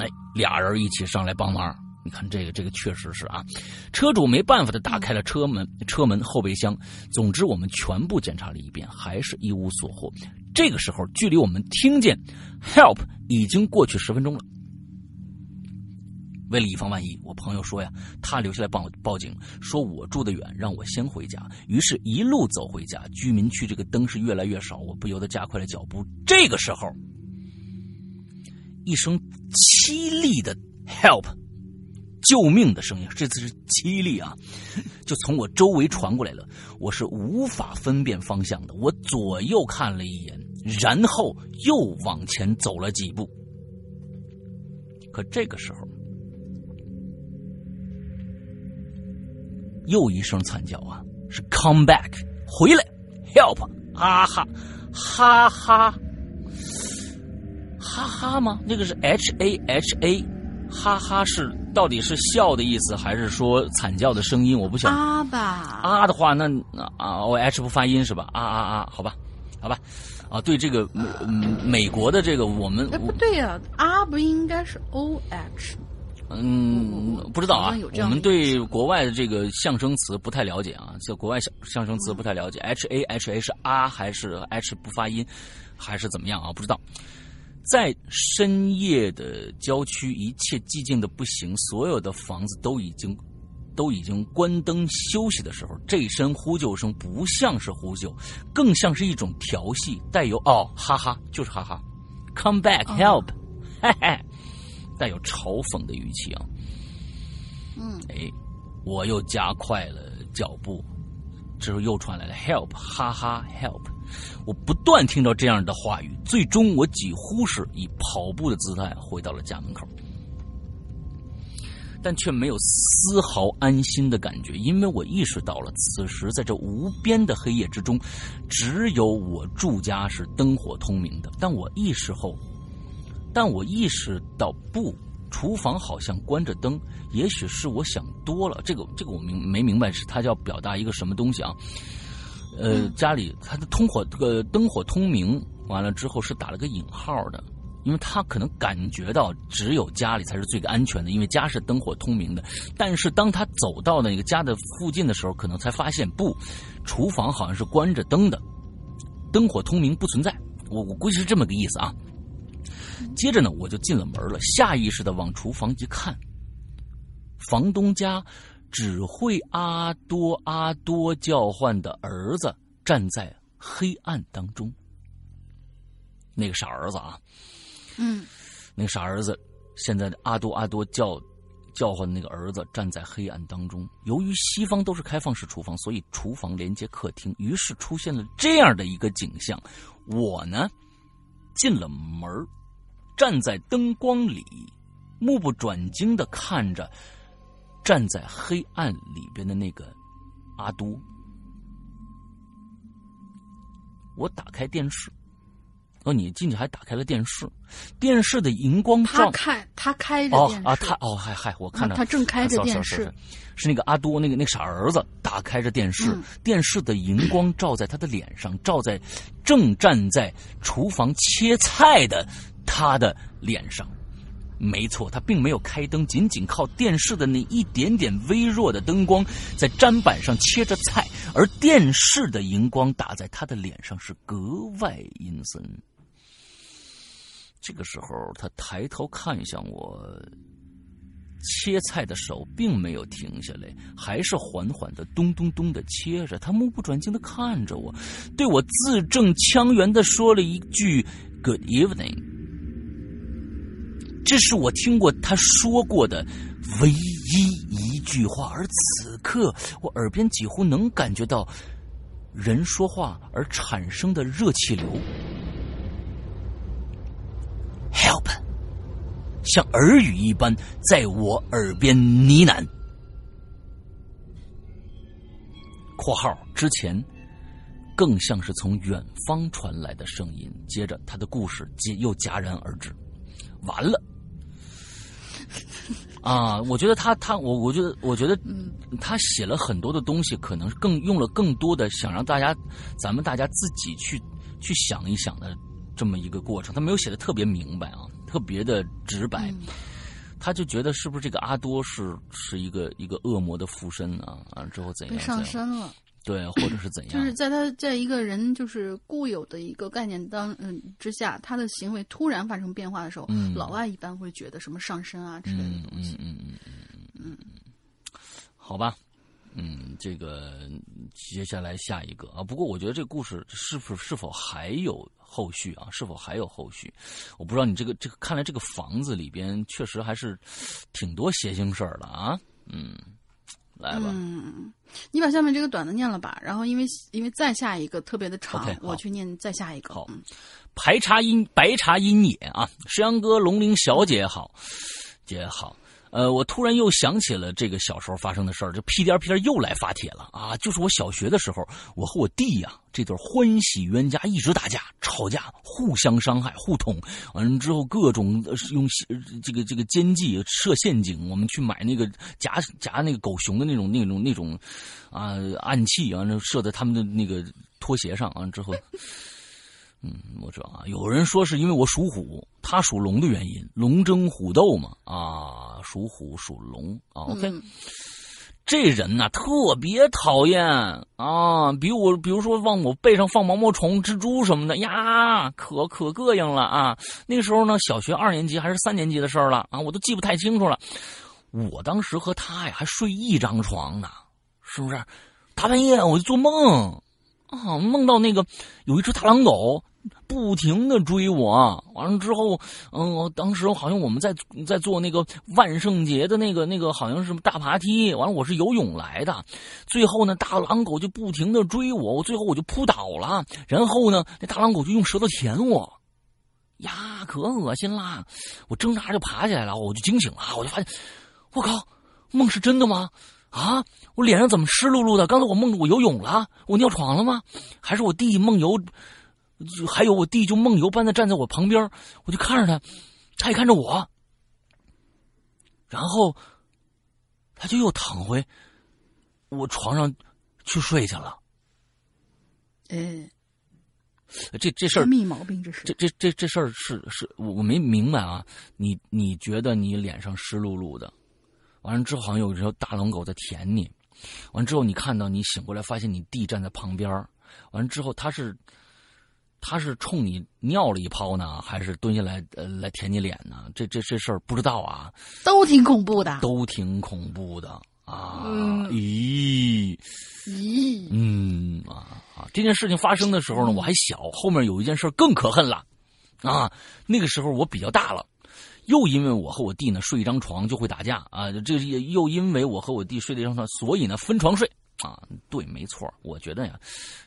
哎，俩人一起上来帮忙。你看这个，这个确实是啊。车主没办法的打开了车门，车门后备箱。总之，我们全部检查了一遍，还是一无所获。这个时候，距离我们听见 “help” 已经过去十分钟了。为了以防万一，我朋友说呀，他留下来帮我报警，说我住得远，让我先回家。于是，一路走回家。居民区这个灯是越来越少，我不由得加快了脚步。这个时候。一声凄厉的 “help”，救命的声音，这次是凄厉啊！就从我周围传过来了。我是无法分辨方向的，我左右看了一眼，然后又往前走了几步。可这个时候，又一声惨叫啊！是 “come back”，回来，“help”，啊哈，哈哈。哈哈吗？那个是 H A H A，哈哈是到底是笑的意思，还是说惨叫的声音？我不晓得。啊吧。啊的话，那啊，我 H 不发音是吧？啊啊啊，好吧，好吧。啊，对这个嗯美国的这个我们。哎，不对呀，啊不应该是 O H。嗯，不知道啊。我们对国外的这个象声词不太了解啊，就国外象象声词不太了解。H A H A 是啊还是 H 不发音，还是怎么样啊？不知道。在深夜的郊区，一切寂静的不行，所有的房子都已经都已经关灯休息的时候，这声呼救声不像是呼救，更像是一种调戏，带有哦哈哈，就是哈哈，come back help，嘿嘿，带有嘲讽的语气啊。嗯，哎，我又加快了脚步，之后又传来了 help，哈哈 help。我不断听到这样的话语，最终我几乎是以跑步的姿态回到了家门口，但却没有丝毫安心的感觉，因为我意识到了，此时在这无边的黑夜之中，只有我住家是灯火通明的。但我意识后，但我意识到不，厨房好像关着灯，也许是我想多了。这个这个我明没明白，是他要表达一个什么东西啊？呃，家里他的通火这个灯火通明，完了之后是打了个引号的，因为他可能感觉到只有家里才是最安全的，因为家是灯火通明的。但是当他走到那个家的附近的时候，可能才发现不，厨房好像是关着灯的，灯火通明不存在。我我估计是这么个意思啊。接着呢，我就进了门了，下意识的往厨房一看，房东家。只会阿多阿多叫唤的儿子站在黑暗当中。那个傻儿子啊，嗯，那个傻儿子现在的阿多阿多叫叫唤的那个儿子站在黑暗当中。由于西方都是开放式厨房，所以厨房连接客厅，于是出现了这样的一个景象。我呢进了门站在灯光里，目不转睛的看着。站在黑暗里边的那个阿多，我打开电视。哦，你进去还打开了电视，电视的荧光照。他看，他开着电视。哦啊，他哦，嗨嗨，我看着他正开着电视，是那个阿多，那个那个傻儿子打开着电视，电视的荧光照在他的脸上，照在正站在厨房切菜的他的脸上。没错，他并没有开灯，仅仅靠电视的那一点点微弱的灯光，在砧板上切着菜，而电视的荧光打在他的脸上是格外阴森。这个时候，他抬头看向我，切菜的手并没有停下来，还是缓缓的咚咚咚的切着。他目不转睛的看着我，对我字正腔圆的说了一句 “Good evening”。这是我听过他说过的唯一一句话，而此刻我耳边几乎能感觉到人说话而产生的热气流。Help！像耳语一般在我耳边呢喃。（括号之前更像是从远方传来的声音）。接着他的故事接又戛然而止。完了。啊，我觉得他他我我觉得我觉得，他写了很多的东西，可能更用了更多的想让大家，咱们大家自己去去想一想的这么一个过程。他没有写的特别明白啊，特别的直白。他就觉得是不是这个阿多是是一个一个恶魔的附身啊？啊，之后怎样？上身了。对，或者是怎样？就是在他在一个人就是固有的一个概念当嗯之下，他的行为突然发生变化的时候，老外一般会觉得什么上身啊之类的东西。嗯嗯嗯嗯嗯，好吧，嗯，这个接下来下一个啊。不过我觉得这个故事是否是否还有后续啊？是否还有后续？我不知道你这个这个看来这个房子里边确实还是挺多邪性事儿的啊。嗯。来吧，嗯，你把下面这个短的念了吧，然后因为因为再下一个特别的长，我去念再下一个。好，排茶阴白茶阴也啊，石阳哥龙鳞小姐好，姐好。呃，我突然又想起了这个小时候发生的事儿，就屁颠屁颠又来发帖了啊！就是我小学的时候，我和我弟呀这对欢喜冤家一直打架、吵架，互相伤害、互捅，完了之后各种用这个这个奸计设陷阱，我们去买那个夹夹那个狗熊的那种那种那种啊暗器啊，射在他们的那个拖鞋上啊之后。嗯，我知道啊。有人说是因为我属虎，他属龙的原因，龙争虎斗嘛。啊，属虎属龙啊。OK，这人呢特别讨厌啊，比我比如说往我背上放毛毛虫、蜘蛛什么的呀，可可膈应了啊。那时候呢，小学二年级还是三年级的事儿了啊，我都记不太清楚了。我当时和他呀还睡一张床呢，是不是？大半夜我就做梦啊，梦到那个有一只大狼狗。不停的追我，完了之后，嗯，当时好像我们在在做那个万圣节的那个那个好像是大爬梯，完了我是游泳来的，最后呢，大狼狗就不停的追我，我最后我就扑倒了，然后呢，那大狼狗就用舌头舔我，呀，可恶心啦！我挣扎着爬起来了，我就惊醒了，我就发现，我靠，梦是真的吗？啊，我脸上怎么湿漉漉的？刚才我梦着我游泳了，我尿床了吗？还是我弟弟梦游？就还有我弟就梦游般的站在我旁边，我就看着他，他也看着我，然后他就又躺回我床上去睡去了。嗯，这这事儿密毛病，这是这这这这事儿是是我我没明白啊。你你觉得你脸上湿漉漉的，完了之后好像有一条大狼狗在舔你，完了之后你看到你醒过来发现你弟站在旁边，完了之后他是。他是冲你尿了一泡呢，还是蹲下来呃来舔你脸呢？这这这事儿不知道啊，都挺恐怖的，都挺恐怖的啊！咦咦嗯啊啊！这件事情发生的时候呢，我还小，后面有一件事更可恨了啊！那个时候我比较大了，又因为我和我弟呢睡一张床就会打架啊，这又因为我和我弟睡一张床，所以呢分床睡。啊，对，没错，我觉得呀，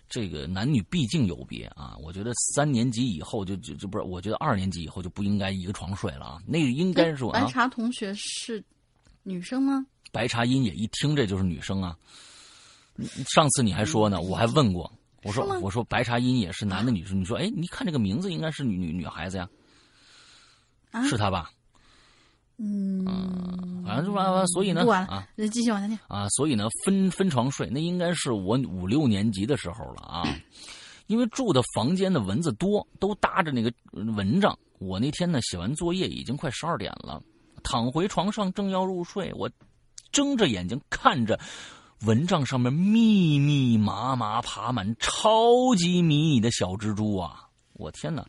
这个男女毕竟有别啊。我觉得三年级以后就就就不是，我觉得二年级以后就不应该一个床睡了啊。那个应该是白茶同学是女生吗？白茶音也一听这就是女生啊。上次你还说呢，我还问过，我说我说白茶音也是男的女生，你说哎，你看这个名字应该是女女女孩子呀，是他吧？嗯，反正就完完，所以呢，不管了啊，那继续往下念啊，所以呢，分分床睡，那应该是我五六年级的时候了啊，因为住的房间的蚊子多，都搭着那个蚊帐。我那天呢，写完作业已经快十二点了，躺回床上正要入睡，我睁着眼睛看着蚊帐上面密密麻麻爬满超级迷你的小蜘蛛啊！我天哪！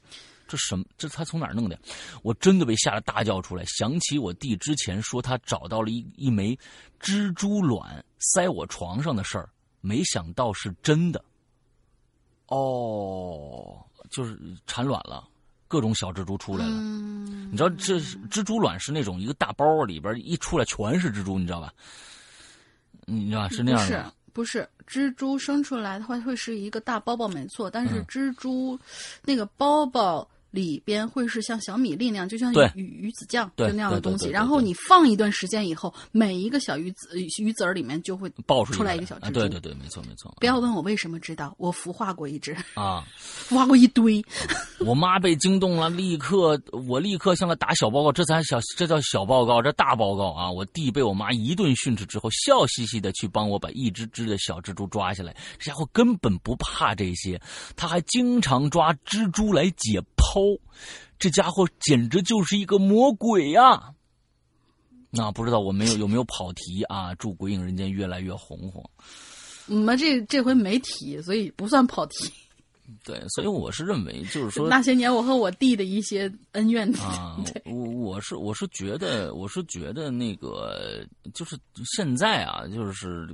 这什么？这他从哪儿弄的？我真的被吓得大叫出来，想起我弟之前说他找到了一一枚蜘蛛卵塞我床上的事儿，没想到是真的。哦，就是产卵了，各种小蜘蛛出来了。你知道这蜘蛛卵是那种一个大包里边一出来全是蜘蛛，你知道吧？你知道是那样的。不是蜘蛛生出来的话会是一个大包包，没错。但是蜘蛛那个包包。里边会是像小米粒那样，就像鱼鱼子酱就那样的东西。然后你放一段时间以后，每一个小鱼子鱼子儿里面就会爆出来一个小蜘蛛。对对对，没错没错。不要问我为什么知道，我孵化过一只啊，孵化过一堆。我妈被惊动了，立刻我立刻向她打小报告，这才小这叫小报告，这大报告啊！我弟被我妈一顿训斥之后，笑嘻嘻的去帮我把一只只的小蜘蛛抓下来。这家伙根本不怕这些，他还经常抓蜘蛛来解偷。这家伙简直就是一个魔鬼呀！那不知道我没有有没有跑题啊？祝《鬼影人间》越来越红火。我们这这回没提，所以不算跑题。对，所以我是认为，就是说那些年我和我弟的一些恩怨啊，我我是我是觉得，我是觉得那个就是现在啊，就是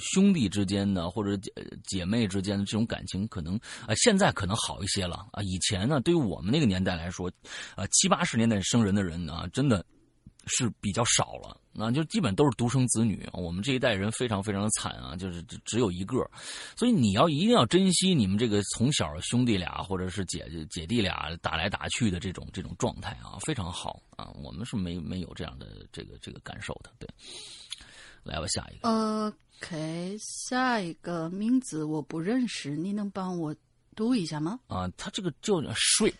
兄弟之间的或者姐姐妹之间的这种感情，可能啊现在可能好一些了啊。以前呢，对于我们那个年代来说，啊七八十年代生人的人啊，真的。是比较少了，那就基本都是独生子女。我们这一代人非常非常的惨啊，就是只有一个，所以你要一定要珍惜你们这个从小兄弟俩或者是姐姐姐弟俩打来打去的这种这种状态啊，非常好啊。我们是没没有这样的这个这个感受的。对，来吧，下一个。OK，下一个名字我不认识，你能帮我读一下吗？啊，他这个叫 Shrip，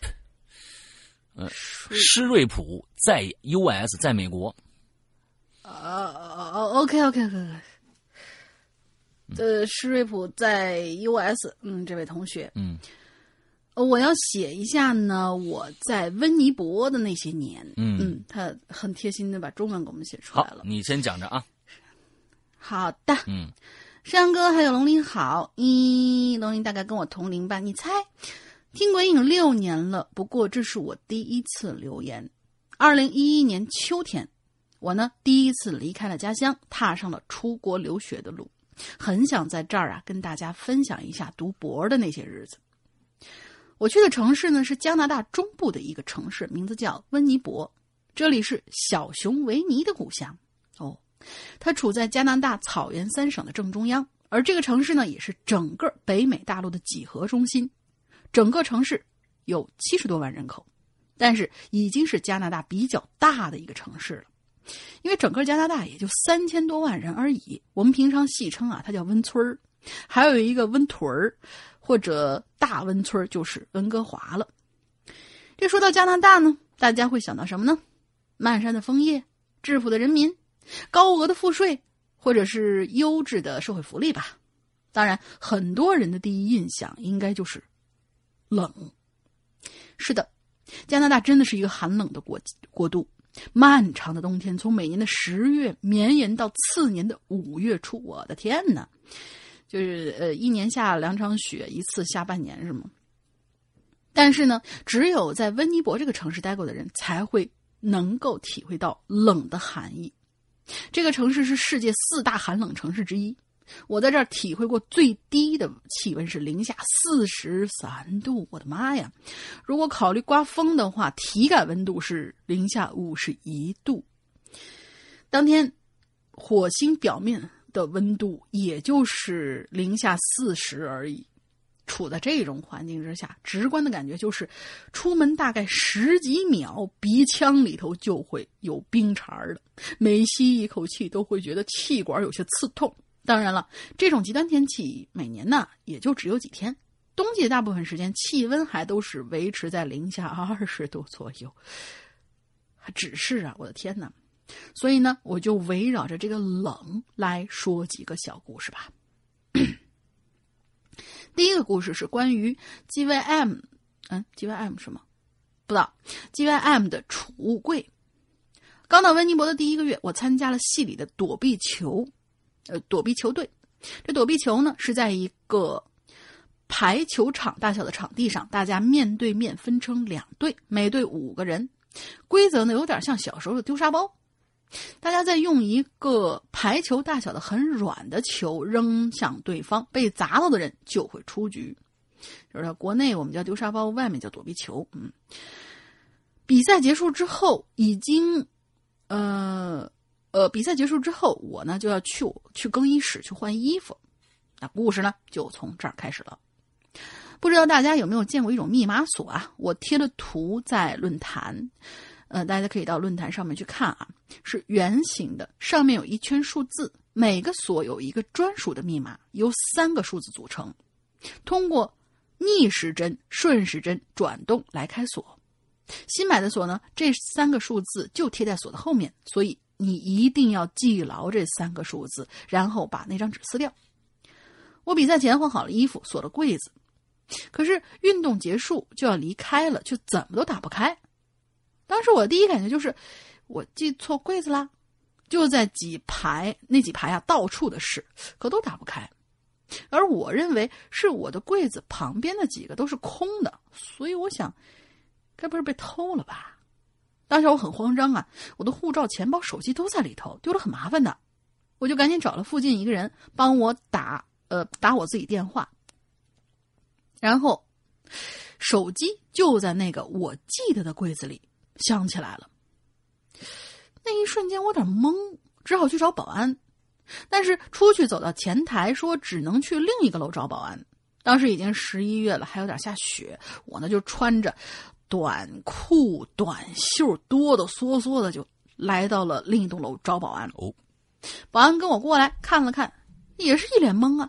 呃，施瑞普在 U.S. 在美国。啊，OK，OK，OK。呃，施瑞普在 U.S. 嗯，这位同学，嗯，我要写一下呢，我在温尼伯的那些年，嗯嗯，他很贴心的把中文给我们写出来了。你先讲着啊。好的，嗯，山哥还有龙鳞好，咦，龙鳞大概跟我同龄吧？你猜？听鬼影六年了，不过这是我第一次留言。二零一一年秋天，我呢第一次离开了家乡，踏上了出国留学的路。很想在这儿啊跟大家分享一下读博的那些日子。我去的城市呢是加拿大中部的一个城市，名字叫温尼伯。这里是小熊维尼的故乡哦。它处在加拿大草原三省的正中央，而这个城市呢也是整个北美大陆的几何中心。整个城市有七十多万人口，但是已经是加拿大比较大的一个城市了。因为整个加拿大也就三千多万人而已，我们平常戏称啊，它叫温村儿。还有一个温屯儿，或者大温村儿就是温哥华了。这说到加拿大呢，大家会想到什么呢？漫山的枫叶，质朴的人民，高额的赋税，或者是优质的社会福利吧。当然，很多人的第一印象应该就是。冷，是的，加拿大真的是一个寒冷的国国度。漫长的冬天从每年的十月绵延到次年的五月初，我的天哪！就是呃，一年下两场雪，一次下半年，是吗？但是呢，只有在温尼伯这个城市待过的人才会能够体会到冷的含义。这个城市是世界四大寒冷城市之一。我在这儿体会过最低的气温是零下四十三度，我的妈呀！如果考虑刮风的话，体感温度是零下五十一度。当天，火星表面的温度也就是零下四十而已。处在这种环境之下，直观的感觉就是，出门大概十几秒，鼻腔里头就会有冰碴儿了，每吸一口气都会觉得气管有些刺痛。当然了，这种极端天气每年呢也就只有几天，冬季的大部分时间气温还都是维持在零下二十度左右，只是啊，我的天哪！所以呢，我就围绕着这个冷来说几个小故事吧。第一个故事是关于 GYM，嗯，GYM 什么？不知道，GYM 的储物柜。刚到温尼伯的第一个月，我参加了系里的躲避球。呃，躲避球队，这躲避球呢是在一个排球场大小的场地上，大家面对面分成两队，每队五个人。规则呢有点像小时候的丢沙包，大家在用一个排球大小的很软的球扔向对方，被砸到的人就会出局。就是国内我们叫丢沙包，外面叫躲避球。嗯，比赛结束之后，已经，呃呃，比赛结束之后，我呢就要去去更衣室去换衣服。那故事呢就从这儿开始了。不知道大家有没有见过一种密码锁啊？我贴了图在论坛，呃，大家可以到论坛上面去看啊。是圆形的，上面有一圈数字，每个锁有一个专属的密码，由三个数字组成。通过逆时针、顺时针转动来开锁。新买的锁呢，这三个数字就贴在锁的后面，所以你一定要记牢这三个数字，然后把那张纸撕掉。我比赛前换好了衣服，锁了柜子。可是运动结束就要离开了，却怎么都打不开。当时我第一感觉就是，我记错柜子啦。就在几排那几排啊，到处的是，可都打不开。而我认为是我的柜子旁边的几个都是空的，所以我想，该不是被偷了吧？当时我很慌张啊，我的护照、钱包、手机都在里头，丢了很麻烦的。我就赶紧找了附近一个人帮我打，呃，打我自己电话。然后，手机就在那个我记得的柜子里，响起来了。那一瞬间我有点懵，只好去找保安。但是出去走到前台，说只能去另一个楼找保安。当时已经十一月了，还有点下雪，我呢就穿着短裤、短袖，哆哆嗦嗦的就来到了另一栋楼找保安。哦，保安跟我过来看了看，也是一脸懵啊。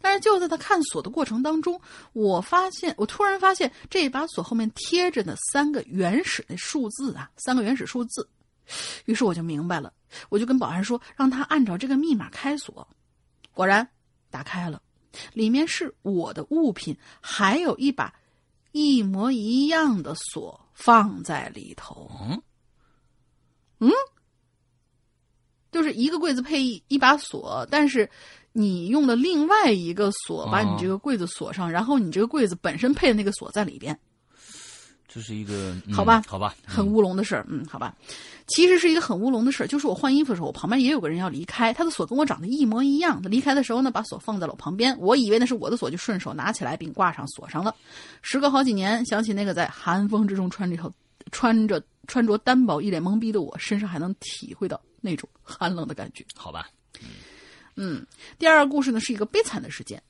但是就在他看锁的过程当中，我发现，我突然发现这把锁后面贴着的三个原始的数字啊，三个原始数字。于是我就明白了，我就跟保安说，让他按照这个密码开锁。果然打开了，里面是我的物品，还有一把一模一样的锁放在里头。嗯，嗯，就是一个柜子配一一把锁，但是。你用了另外一个锁把你这个柜子锁上，然后你这个柜子本身配的那个锁在里边，这是一个好吧？好吧，很乌龙的事儿，嗯，好吧。其实是一个很乌龙的事儿，就是我换衣服的时候，我旁边也有个人要离开，他的锁跟我长得一模一样。他离开的时候呢，把锁放在了我旁边，我以为那是我的锁，就顺手拿起来并挂上锁上了。时隔好几年，想起那个在寒风之中穿这条穿着穿着单薄、一脸懵逼的我，身上还能体会到那种寒冷的感觉。好吧。嗯，第二个故事呢是一个悲惨的事件，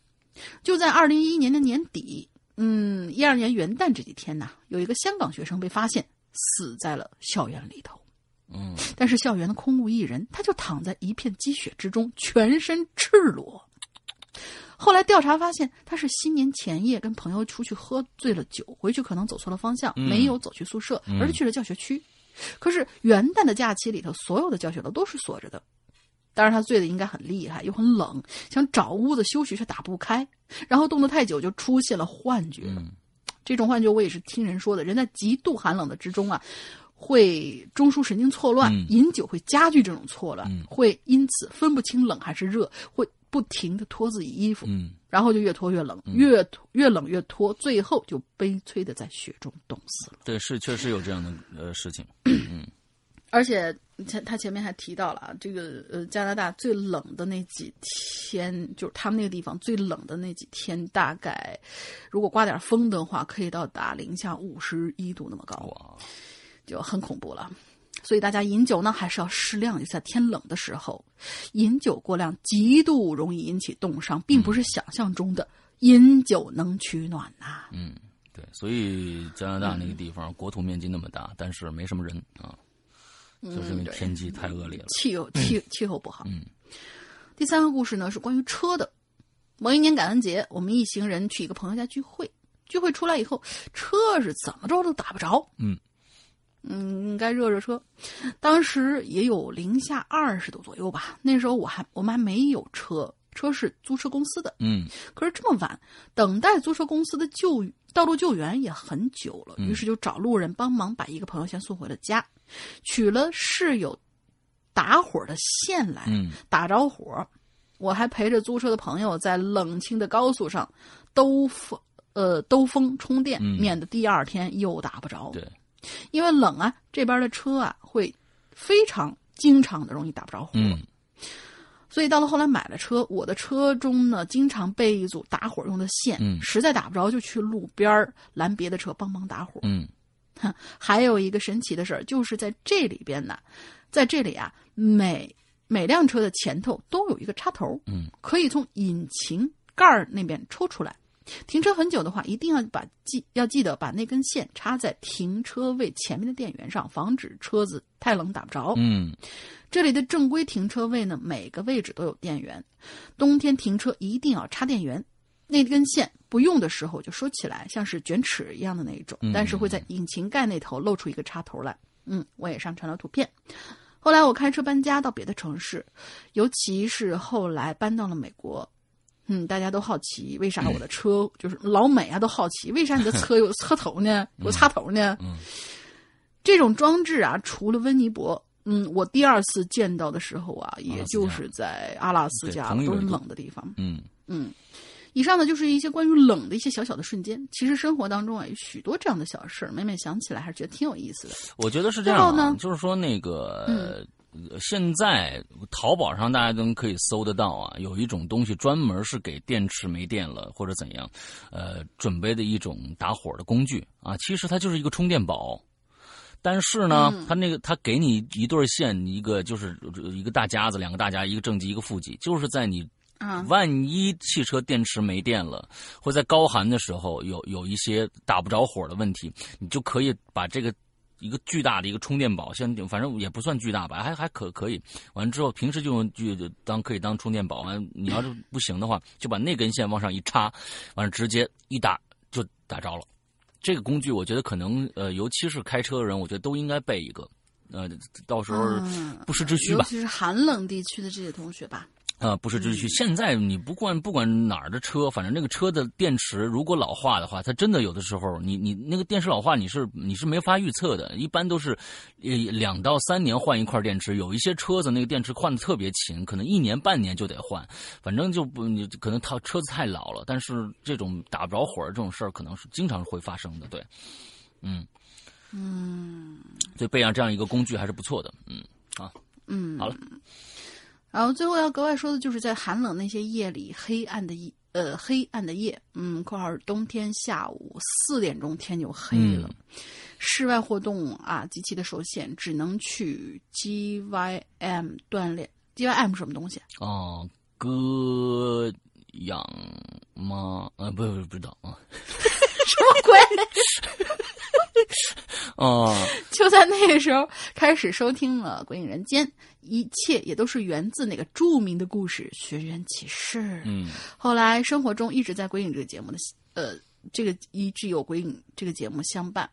就在二零一一年的年底，嗯，一二年元旦这几天呢，有一个香港学生被发现死在了校园里头，嗯，但是校园的空无一人，他就躺在一片积雪之中，全身赤裸。后来调查发现，他是新年前夜跟朋友出去喝醉了酒，回去可能走错了方向，没有走去宿舍，而是去了教学区。可是元旦的假期里头，所有的教学楼都是锁着的。当然，他醉的应该很厉害，又很冷，想找屋子休息却打不开，然后冻得太久就出现了幻觉。这种幻觉我也是听人说的，人在极度寒冷的之中啊，会中枢神经错乱，饮酒会加剧这种错乱，会因此分不清冷还是热，会不停的脱自己衣服，然后就越脱越冷，越越冷越脱，最后就悲催的在雪中冻死了。对，是确实有这样的呃事情。而且前他前面还提到了啊，这个呃加拿大最冷的那几天，就是他们那个地方最冷的那几天，大概如果刮点风的话，可以到达零下五十一度那么高，就很恐怖了。所以大家饮酒呢还是要适量，在天冷的时候，饮酒过量极度容易引起冻伤，并不是想象中的饮酒能取暖呐。嗯，对，所以加拿大那个地方国土面积那么大，但是没什么人啊。就是因为天气太恶劣了，气候气气候不好。嗯，第三个故事呢是关于车的。某一年感恩节，我们一行人去一个朋友家聚会，聚会出来以后，车是怎么着都打不着。嗯嗯，应该热热车。当时也有零下二十度左右吧。那时候我还我们还没有车，车是租车公司的。嗯，可是这么晚，等待租车公司的救道路救援也很久了，于是就找路人帮忙把一个朋友先送回了家。取了室友打火的线来，打着火，我还陪着租车的朋友在冷清的高速上兜风呃兜风充电，免得第二天又打不着。对，因为冷啊，这边的车啊会非常经常的容易打不着火。嗯。所以到了后来买了车，我的车中呢经常备一组打火用的线，实在打不着就去路边拦别的车帮忙打火。嗯，还有一个神奇的事儿，就是在这里边呢，在这里啊，每每辆车的前头都有一个插头，嗯，可以从引擎盖儿那边抽出来。停车很久的话，一定要把记要记得把那根线插在停车位前面的电源上，防止车子太冷打不着。嗯。这里的正规停车位呢，每个位置都有电源。冬天停车一定要插电源，那根线不用的时候就收起来，像是卷尺一样的那种。但是会在引擎盖那头露出一个插头来。嗯，我也上传了图片。后来我开车搬家到别的城市，尤其是后来搬到了美国。嗯，大家都好奇为啥我的车就是老美啊，都好奇为啥你的车有车头呢，有插头呢？嗯，这种装置啊，除了温尼伯。嗯，我第二次见到的时候啊，也就是在阿拉斯加，都是冷的地方。嗯嗯，以上呢就是一些关于冷的一些小小的瞬间。其实生活当中啊，有许多这样的小事儿，每每想起来还是觉得挺有意思的。我觉得是这样呢，就是说那个现在淘宝上大家都可以搜得到啊，有一种东西专门是给电池没电了或者怎样，呃，准备的一种打火的工具啊。其实它就是一个充电宝。但是呢，它那个它给你一对线，一个就是一个大夹子，两个大夹，一个正极，一个负极，就是在你万一汽车电池没电了，或在高寒的时候有有一些打不着火的问题，你就可以把这个一个巨大的一个充电宝，像反正也不算巨大吧，还还可可以。完了之后，平时就用就当可以当充电宝。完，你要是不行的话，就把那根线往上一插，完了直接一打就打着了。这个工具，我觉得可能呃，尤其是开车的人，我觉得都应该备一个，呃，到时候不时之需吧。尤其是寒冷地区的这些同学吧。啊，不是秩序。现在你不管不管哪儿的车，反正那个车的电池如果老化的话，它真的有的时候，你你那个电池老化，你是你是没法预测的。一般都是，呃，两到三年换一块电池。有一些车子那个电池换的特别勤，可能一年半年就得换。反正就不你可能它车子太老了，但是这种打不着火这种事儿，可能是经常会发生的。对，嗯嗯，所以备上这样一个工具还是不错的。嗯，啊，嗯，好了。然后最后要格外说的就是在寒冷那些夜里，黑暗的夜，呃，黑暗的夜，嗯，括号冬天下午四点钟天就黑了，室外活动啊极其的受限，只能去 GYM 锻炼。GYM 什么东西？哦，歌养吗？呃，不不不知道啊，什么鬼？哦，就在那个时候开始收听了《鬼影人间》，一切也都是源自那个著名的故事《寻人启事》。嗯，后来生活中一直在《鬼影》这个节目的呃。这个一直有鬼影这个节目相伴，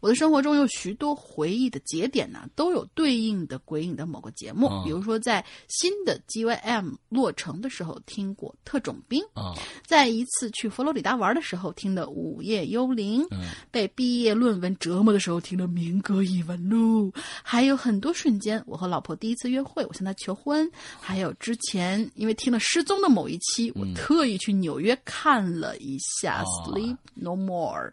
我的生活中有许多回忆的节点呢，都有对应的鬼影的某个节目。比如说，在新的 GYM 落成的时候听过《特种兵》啊，在一次去佛罗里达玩的时候听的《午夜幽灵》，嗯，被毕业论文折磨的时候听的《民歌异闻录》，还有很多瞬间，我和老婆第一次约会，我向她求婚，还有之前因为听了失踪的某一期，我特意去纽约看了一下 Sleep。No more，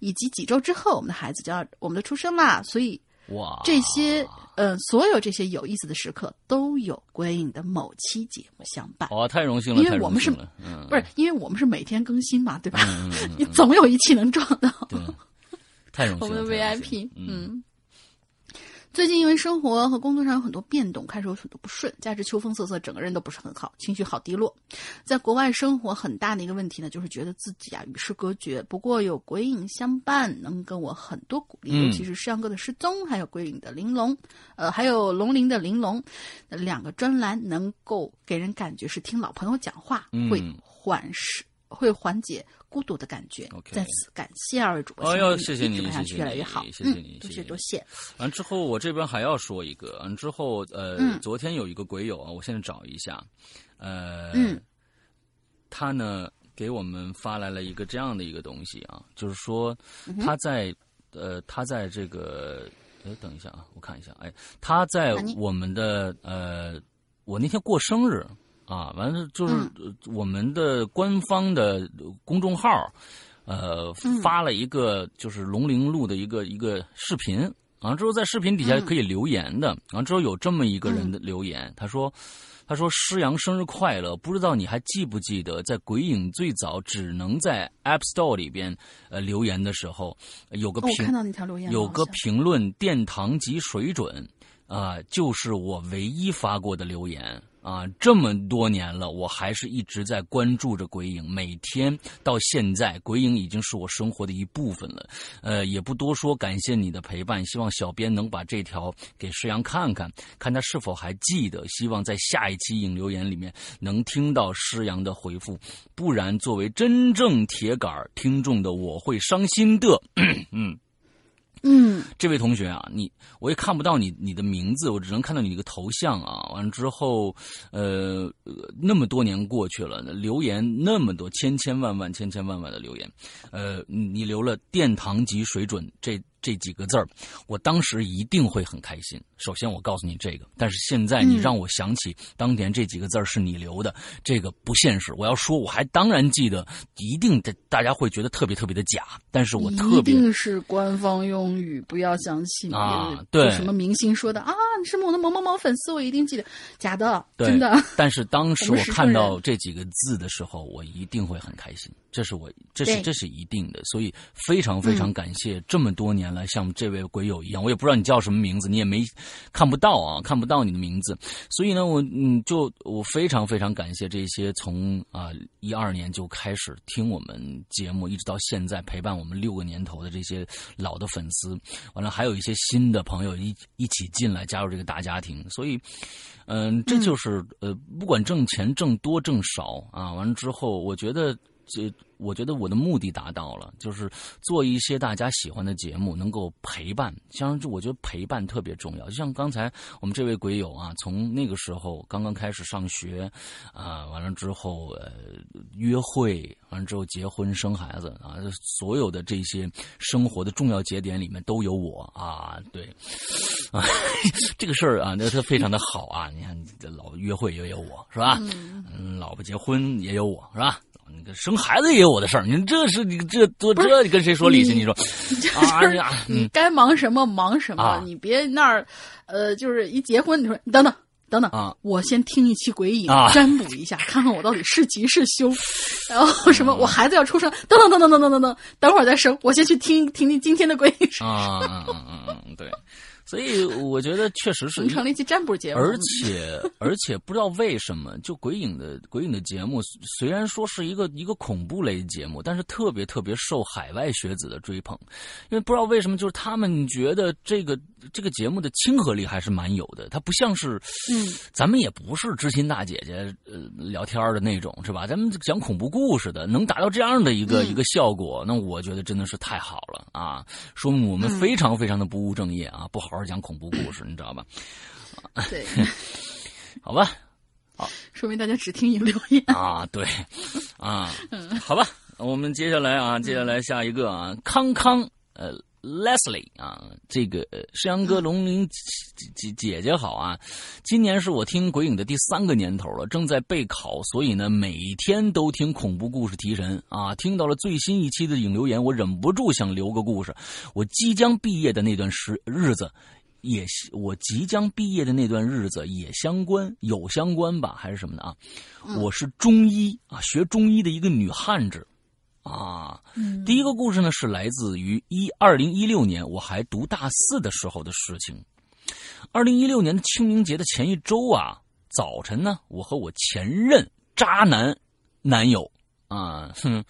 以及几周之后，我们的孩子就要我们的出生啦，所以哇，这些嗯，所有这些有意思的时刻都有归影的某期节目相伴。哇，太荣幸了，因为我们是，嗯，不是因为我们是每天更新嘛，对吧？嗯你总有一期能撞到，太荣幸了，我们的 VIP，嗯。最近因为生活和工作上有很多变动，开始有很多不顺，加之秋风瑟瑟，整个人都不是很好，情绪好低落。在国外生活很大的一个问题呢，就是觉得自己啊与世隔绝。不过有鬼影相伴，能跟我很多鼓励，尤其是山哥的失踪，还有鬼影的玲珑，呃，还有龙鳞的玲珑，两个专栏能够给人感觉是听老朋友讲话，会缓释。会缓解孤独的感觉。再次感谢二位主播，哎呦，谢谢你，谢谢，越来越好，谢谢你，多谢多谢。完之后，我这边还要说一个，完之后，呃，昨天有一个鬼友啊，我现在找一下，呃，他呢给我们发来了一个这样的一个东西啊，就是说他在呃他在这个，哎，等一下啊，我看一下，哎，他在我们的呃，我那天过生日。啊，完了就是我们的官方的公众号，呃，发了一个就是龙陵路的一个一个视频，完了之后在视频底下可以留言的，完了之后有这么一个人的留言，他说。他说：“施阳生日快乐！不知道你还记不记得，在鬼影最早只能在 App Store 里边呃留言的时候，有个评有个评论殿堂级水准啊，就是我唯一发过的留言。”啊，这么多年了，我还是一直在关注着鬼影。每天到现在，鬼影已经是我生活的一部分了。呃，也不多说，感谢你的陪伴。希望小编能把这条给施阳看看，看他是否还记得。希望在下一期影留言里面能听到施阳的回复，不然作为真正铁杆听众的我会伤心的。嗯。嗯，这位同学啊，你我也看不到你你的名字，我只能看到你一个头像啊。完了之后，呃，那么多年过去了，留言那么多，千千万万、千千万万的留言，呃，你留了殿堂级水准这。这几个字儿，我当时一定会很开心。首先，我告诉你这个，但是现在你让我想起当年这几个字儿是你留的，这个不现实。我要说，我还当然记得，一定的大家会觉得特别特别的假。但是我特别一定是官方用语，不要相信啊！对，什么明星说的啊？你是我的某某某粉丝，我一定记得，假的，真的。但是当时我看到这几个字的时候，我一定会很开心。这是我，这是这是一定的。所以非常非常感谢这么多年。来像这位鬼友一样，我也不知道你叫什么名字，你也没看不到啊，看不到你的名字。所以呢，我嗯，就我非常非常感谢这些从啊一二年就开始听我们节目，一直到现在陪伴我们六个年头的这些老的粉丝。完了，还有一些新的朋友一一起进来加入这个大家庭。所以，嗯，这就是呃，不管挣钱挣多挣少啊，完了之后，我觉得这。我觉得我的目的达到了，就是做一些大家喜欢的节目，能够陪伴。像我觉得陪伴特别重要。就像刚才我们这位鬼友啊，从那个时候刚刚开始上学，啊，完了之后呃约会，完了之后结婚生孩子啊，所有的这些生活的重要节点里面都有我啊。对，啊，这个事儿啊，那是非常的好啊。你看，老约会也有我是吧？嗯，老婆结婚也有我是吧？生孩子也有我的事儿，你这是你这多这你跟谁说理去？你说，啊呀，你该忙什么忙什么，你别那儿，呃，就是一结婚，你说你等等等等啊，我先听一期鬼影占卜一下，看看我到底是吉是凶，然后什么我孩子要出生，等等等等等等等等，等会儿再生，我先去听听听今天的鬼影啊，嗯嗯嗯，对。所以我觉得确实是成立一期占卜节目，而且而且不知道为什么，就鬼影的鬼影的节目，虽然说是一个一个恐怖类节目，但是特别特别受海外学子的追捧，因为不知道为什么，就是他们觉得这个这个节目的亲和力还是蛮有的，它不像是，嗯，咱们也不是知心大姐姐呃聊天的那种，是吧？咱们讲恐怖故事的，能达到这样的一个一个效果，那我觉得真的是太好了啊！说明我们非常非常的不务正业啊，不好好。讲恐怖故事，你知道吧？对，好吧，好，说明大家只听影留言啊。对，啊，好吧，我们接下来啊，接下来下一个啊，康康，呃，Leslie 啊，这个山羊哥龙鳞姐姐姐好啊，今年是我听鬼影的第三个年头了，正在备考，所以呢，每天都听恐怖故事提神啊。听到了最新一期的影留言，我忍不住想留个故事。我即将毕业的那段时日子。也，我即将毕业的那段日子也相关，有相关吧，还是什么的啊？我是中医啊，学中医的一个女汉子啊。第一个故事呢，是来自于一二零一六年，我还读大四的时候的事情。二零一六年的清明节的前一周啊，早晨呢，我和我前任渣男男友啊，哼，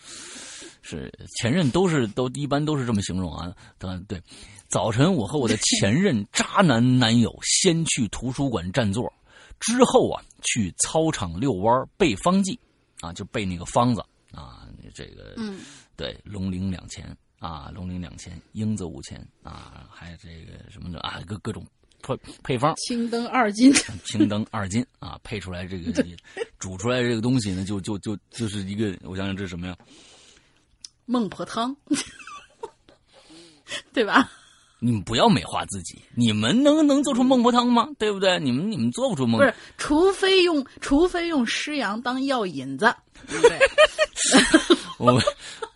是前任都是都一般都是这么形容啊，对对。早晨，我和我的前任渣男男友先去图书馆占座，之后啊，去操场遛弯背方剂，啊，就背那个方子啊，这个，嗯，对，龙鳞两钱啊，龙鳞两钱，英子五钱啊，还有这个什么的啊，各各种配配方，青灯二斤，青灯二斤啊，配出来这个煮出来这个东西呢，就就就就是一个，我想想这是什么呀？孟婆汤，对吧？你们不要美化自己，你们能能做出孟婆汤吗？对不对？你们你们做不出孟不是，除非用除非用尸羊当药引子，对不对？我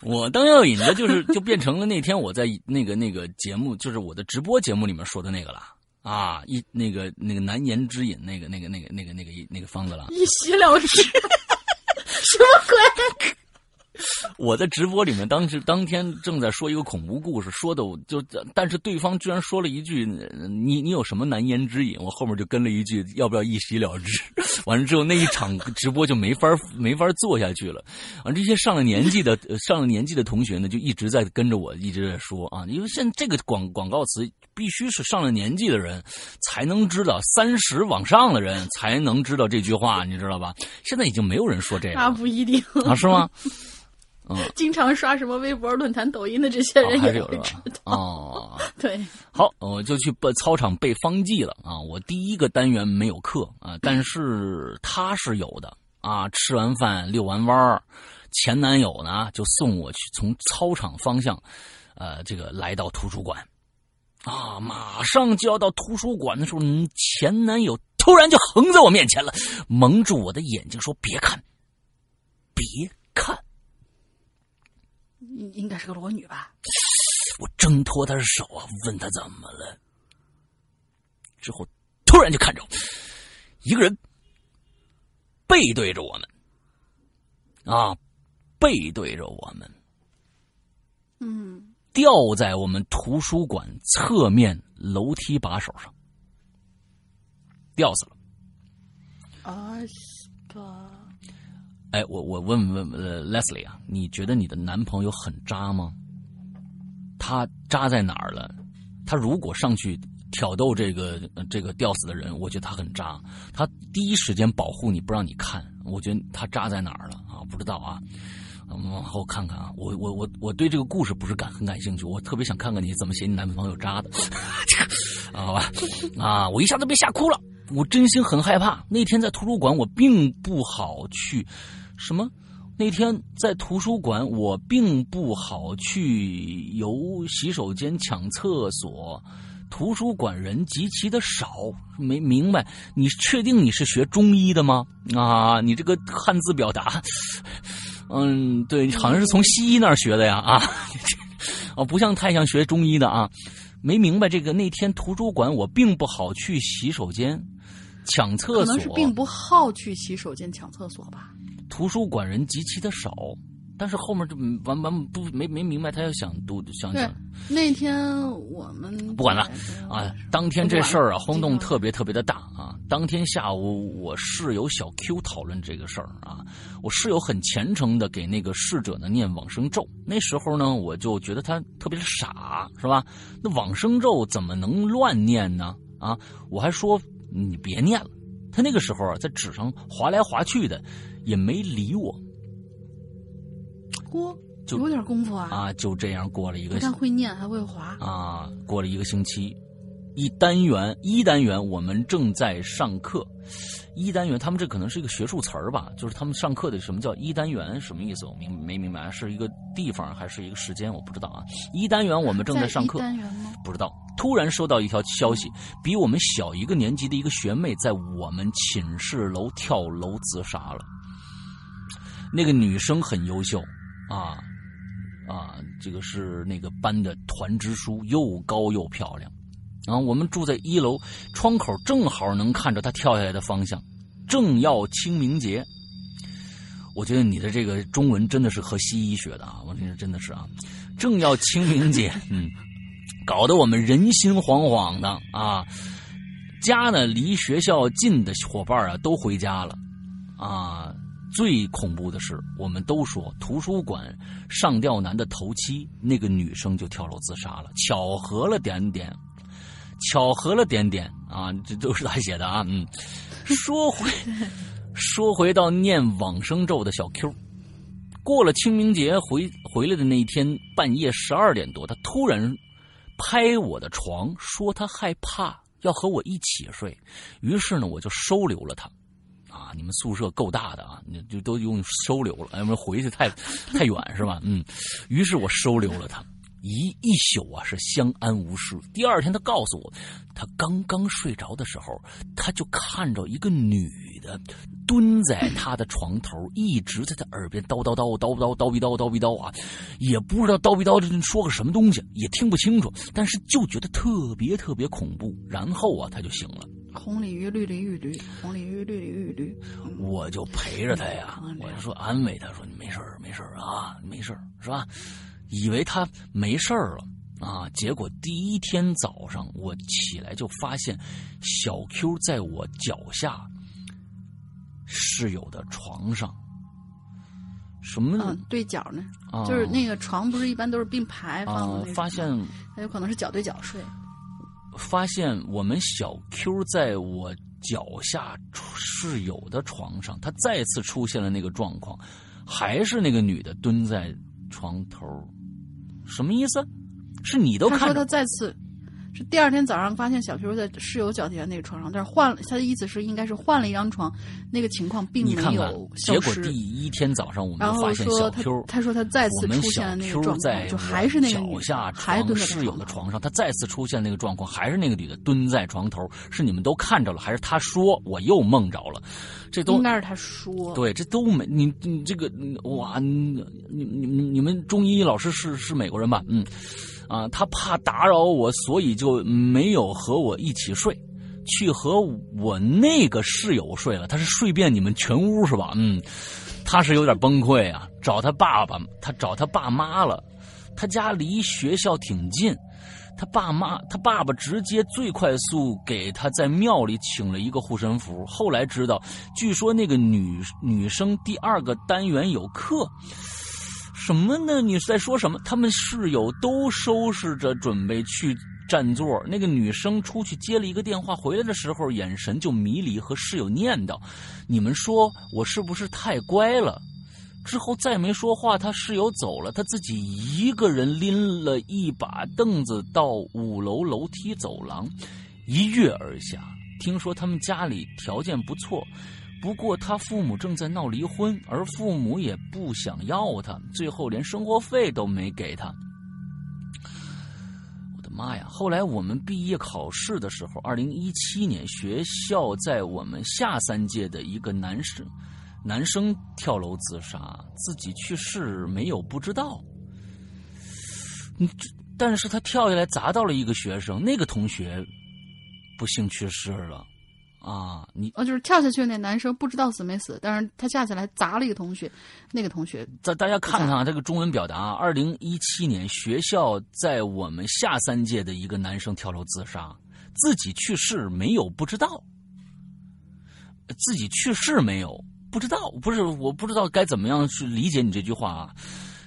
我当药引子就是就变成了那天我在那个那个节目，就是我的直播节目里面说的那个了啊，一那个那个难言之隐，那个那个那个那个那个那个方子了，一洗了之，什么鬼？我在直播里面，当时当天正在说一个恐怖故事，说的我就，但是对方居然说了一句：“你你有什么难言之隐？”我后面就跟了一句：“要不要一洗了之？” 完了之后，那一场直播就没法没法做下去了。完，这些上了年纪的上了年纪的同学呢，就一直在跟着我一直在说啊，因为现在这个广广告词必须是上了年纪的人才能知道，三十往上的人才能知道这句话，你知道吧？现在已经没有人说这个，那不一定啊，是吗？经常刷什么微博、论坛、抖音的这些人也有知道哦。对，好，我就去背操场背方剂了啊！我第一个单元没有课啊，但是他是有的啊。吃完饭遛完弯儿，前男友呢就送我去从操场方向，呃，这个来到图书馆啊。马上就要到图书馆的时候，前男友突然就横在我面前了，蒙住我的眼睛说：“别看，别看。”应该是个裸女吧？我挣脱她的手啊，问她怎么了。之后突然就看着一个人背对着我们，啊，背对着我们，嗯，吊在我们图书馆侧面楼梯把手上，吊死了。啊，吧。哎，我我问问呃，Leslie 啊，你觉得你的男朋友很渣吗？他渣在哪儿了？他如果上去挑逗这个这个吊死的人，我觉得他很渣。他第一时间保护你不让你看，我觉得他渣在哪儿了啊？不知道啊，我们往后看看啊。我我我我对这个故事不是感很感兴趣，我特别想看看你怎么写你男朋友渣的。好吧，啊，我一下子被吓哭了，我真心很害怕。那天在图书馆，我并不好去。什么？那天在图书馆，我并不好去游洗手间抢厕所。图书馆人极其的少，没明白？你确定你是学中医的吗？啊，你这个汉字表达，嗯，对，好像是从西医那儿学的呀，啊，哦，不像太像学中医的啊。没明白这个。那天图书馆我并不好去洗手间抢厕所，可能是并不好去洗手间抢厕所吧。图书馆人极其的少，但是后面就完完不没没明白，他要想读想想。那天我们不管了啊！当天这事儿啊，轰动特别特别的大啊！当天下午，我室友小 Q 讨论这个事儿啊，我室友很虔诚的给那个逝者呢念往生咒。那时候呢，我就觉得他特别的傻，是吧？那往生咒怎么能乱念呢？啊！我还说你别念了。他那个时候啊，在纸上划来划去的。也没理我，嚯，有点功夫啊！啊，就这样过了一个，不但会念还会滑啊！过了一个星期，一单元一单元我们正在上课，一单元他们这可能是一个学术词儿吧？就是他们上课的什么叫一单元？什么意思？我明没明白？是一个地方还是一个时间？我不知道啊！一单元我们正在上课，单元吗？不知道。突然收到一条消息，比我们小一个年级的一个学妹在我们寝室楼跳楼自杀了。那个女生很优秀，啊，啊，这个是那个班的团支书，又高又漂亮，然啊，我们住在一楼，窗口正好能看着她跳下来的方向，正要清明节。我觉得你的这个中文真的是和西医学的啊，我觉得真的是啊，正要清明节，嗯，搞得我们人心惶惶的啊，家呢离学校近的伙伴啊都回家了，啊。最恐怖的是，我们都说图书馆上吊男的头七，那个女生就跳楼自杀了。巧合了点点，巧合了点点啊！这都是他写的啊。嗯，说回说回到念往生咒的小 Q，过了清明节回回来的那一天半夜十二点多，他突然拍我的床，说他害怕，要和我一起睡。于是呢，我就收留了他。啊，你们宿舍够大的啊，你就都用收留了，要不然回去太太远是吧？嗯，于是我收留了他，一一宿啊是相安无事。第二天他告诉我，他刚刚睡着的时候，他就看着一个女的蹲在他的床头，一直在他耳边叨叨叨叨叨叨叨叨叨啊，也不知道叨逼叨说个什么东西，也听不清楚，但是就觉得特别特别恐怖。然后啊，他就醒了。红鲤鱼，绿鲤鱼，驴红鲤鱼，绿鲤鱼，驴。我就陪着他呀，我就说安慰他说你没事没事啊，没事是吧？以为他没事了啊，结果第一天早上我起来就发现小 Q 在我脚下室友的床上，什么？嗯，对角呢？就是那个床不是一般都是并排放的发现他有可能是脚对脚睡。发现我们小 Q 在我脚下室友的床上，他再次出现了那个状况，还是那个女的蹲在床头，什么意思？是你都看？他说他再次。是第二天早上发现小 Q 在室友脚底下那个床上，但是换了他的意思是应该是换了一张床，那个情况并没有消失。结果第一天早上我们发现小 Q，他说他再次出现了那个状况，就还是那个脚下床室友的床上，他再次出现那个状况，还是那个女的蹲在床头，是你们都看着了，还是他说我又梦着了？这都应该是他说。对，这都没你你这个哇，你你你你们中医老师是是美国人吧？嗯。啊，他怕打扰我，所以就没有和我一起睡，去和我那个室友睡了。他是睡遍你们全屋是吧？嗯，他是有点崩溃啊，找他爸爸，他找他爸妈了。他家离学校挺近，他爸妈，他爸爸直接最快速给他在庙里请了一个护身符。后来知道，据说那个女女生第二个单元有课。什么呢？你在说什么？他们室友都收拾着准备去占座。那个女生出去接了一个电话，回来的时候眼神就迷离，和室友念叨：“你们说我是不是太乖了？”之后再没说话。他室友走了，他自己一个人拎了一把凳子到五楼楼梯走廊，一跃而下。听说他们家里条件不错。不过他父母正在闹离婚，而父母也不想要他，最后连生活费都没给他。我的妈呀！后来我们毕业考试的时候，二零一七年，学校在我们下三届的一个男生，男生跳楼自杀，自己去世没有不知道。但是他跳下来砸到了一个学生，那个同学不幸去世了。啊，你哦，就是跳下去那男生不知道死没死，但是他架起来砸了一个同学，那个同学。大大家看看啊，这个中文表达，二零一七年学校在我们下三届的一个男生跳楼自杀，自己去世没有不知道，自己去世没有不知道，不是我不知道该怎么样去理解你这句话啊。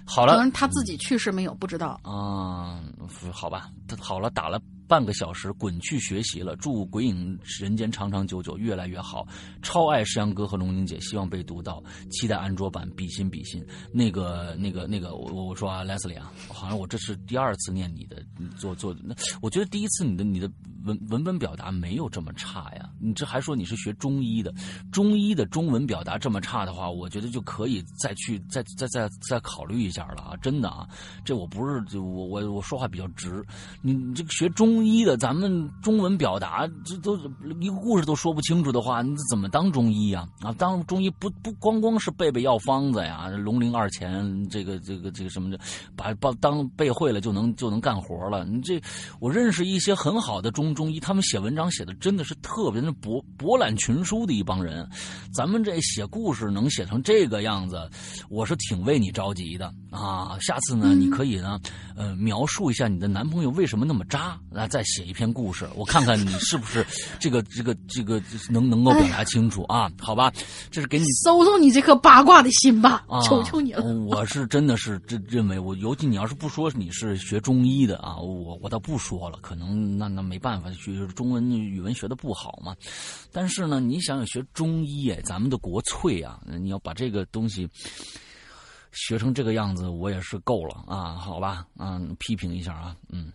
好了，可能他自己去世没有不知道啊，好吧，他好了打了。半个小时，滚去学习了。祝鬼影人间长长久久，越来越好。超爱石阳哥和龙宁姐，希望被读到。期待安卓版，比心比心。那个、那个、那个，我我说啊，Leslie 啊，好像我这是第二次念你的，做做那，我觉得第一次你的你的文文本表达没有这么差呀。你这还说你是学中医的，中医的中文表达这么差的话，我觉得就可以再去再再再再考虑一下了啊！真的啊，这我不是就我我我说话比较直，你这个学中。中医的，咱们中文表达这都一个故事都说不清楚的话，你怎么当中医呀？啊，当中医不不光光是背背药方子呀，龙陵二钱这个这个这个什么的，把把当背会了就能就能干活了。你这我认识一些很好的中中医，他们写文章写的真的是特别的博博览群书的一帮人。咱们这写故事能写成这个样子，我是挺为你着急的啊。下次呢，你可以呢，呃，描述一下你的男朋友为什么那么渣来。再写一篇故事，我看看你是不是这个这个这个能能够表达清楚啊？好吧，这是给你搜搜你这颗八卦的心吧，求求你了。我是真的是这认为，我尤其你要是不说你是学中医的啊，我我倒不说了，可能那那没办法，学中文语文学的不好嘛。但是呢，你想想学中医哎，咱们的国粹啊，你要把这个东西学成这个样子，我也是够了啊。好吧，嗯，批评一下啊，嗯。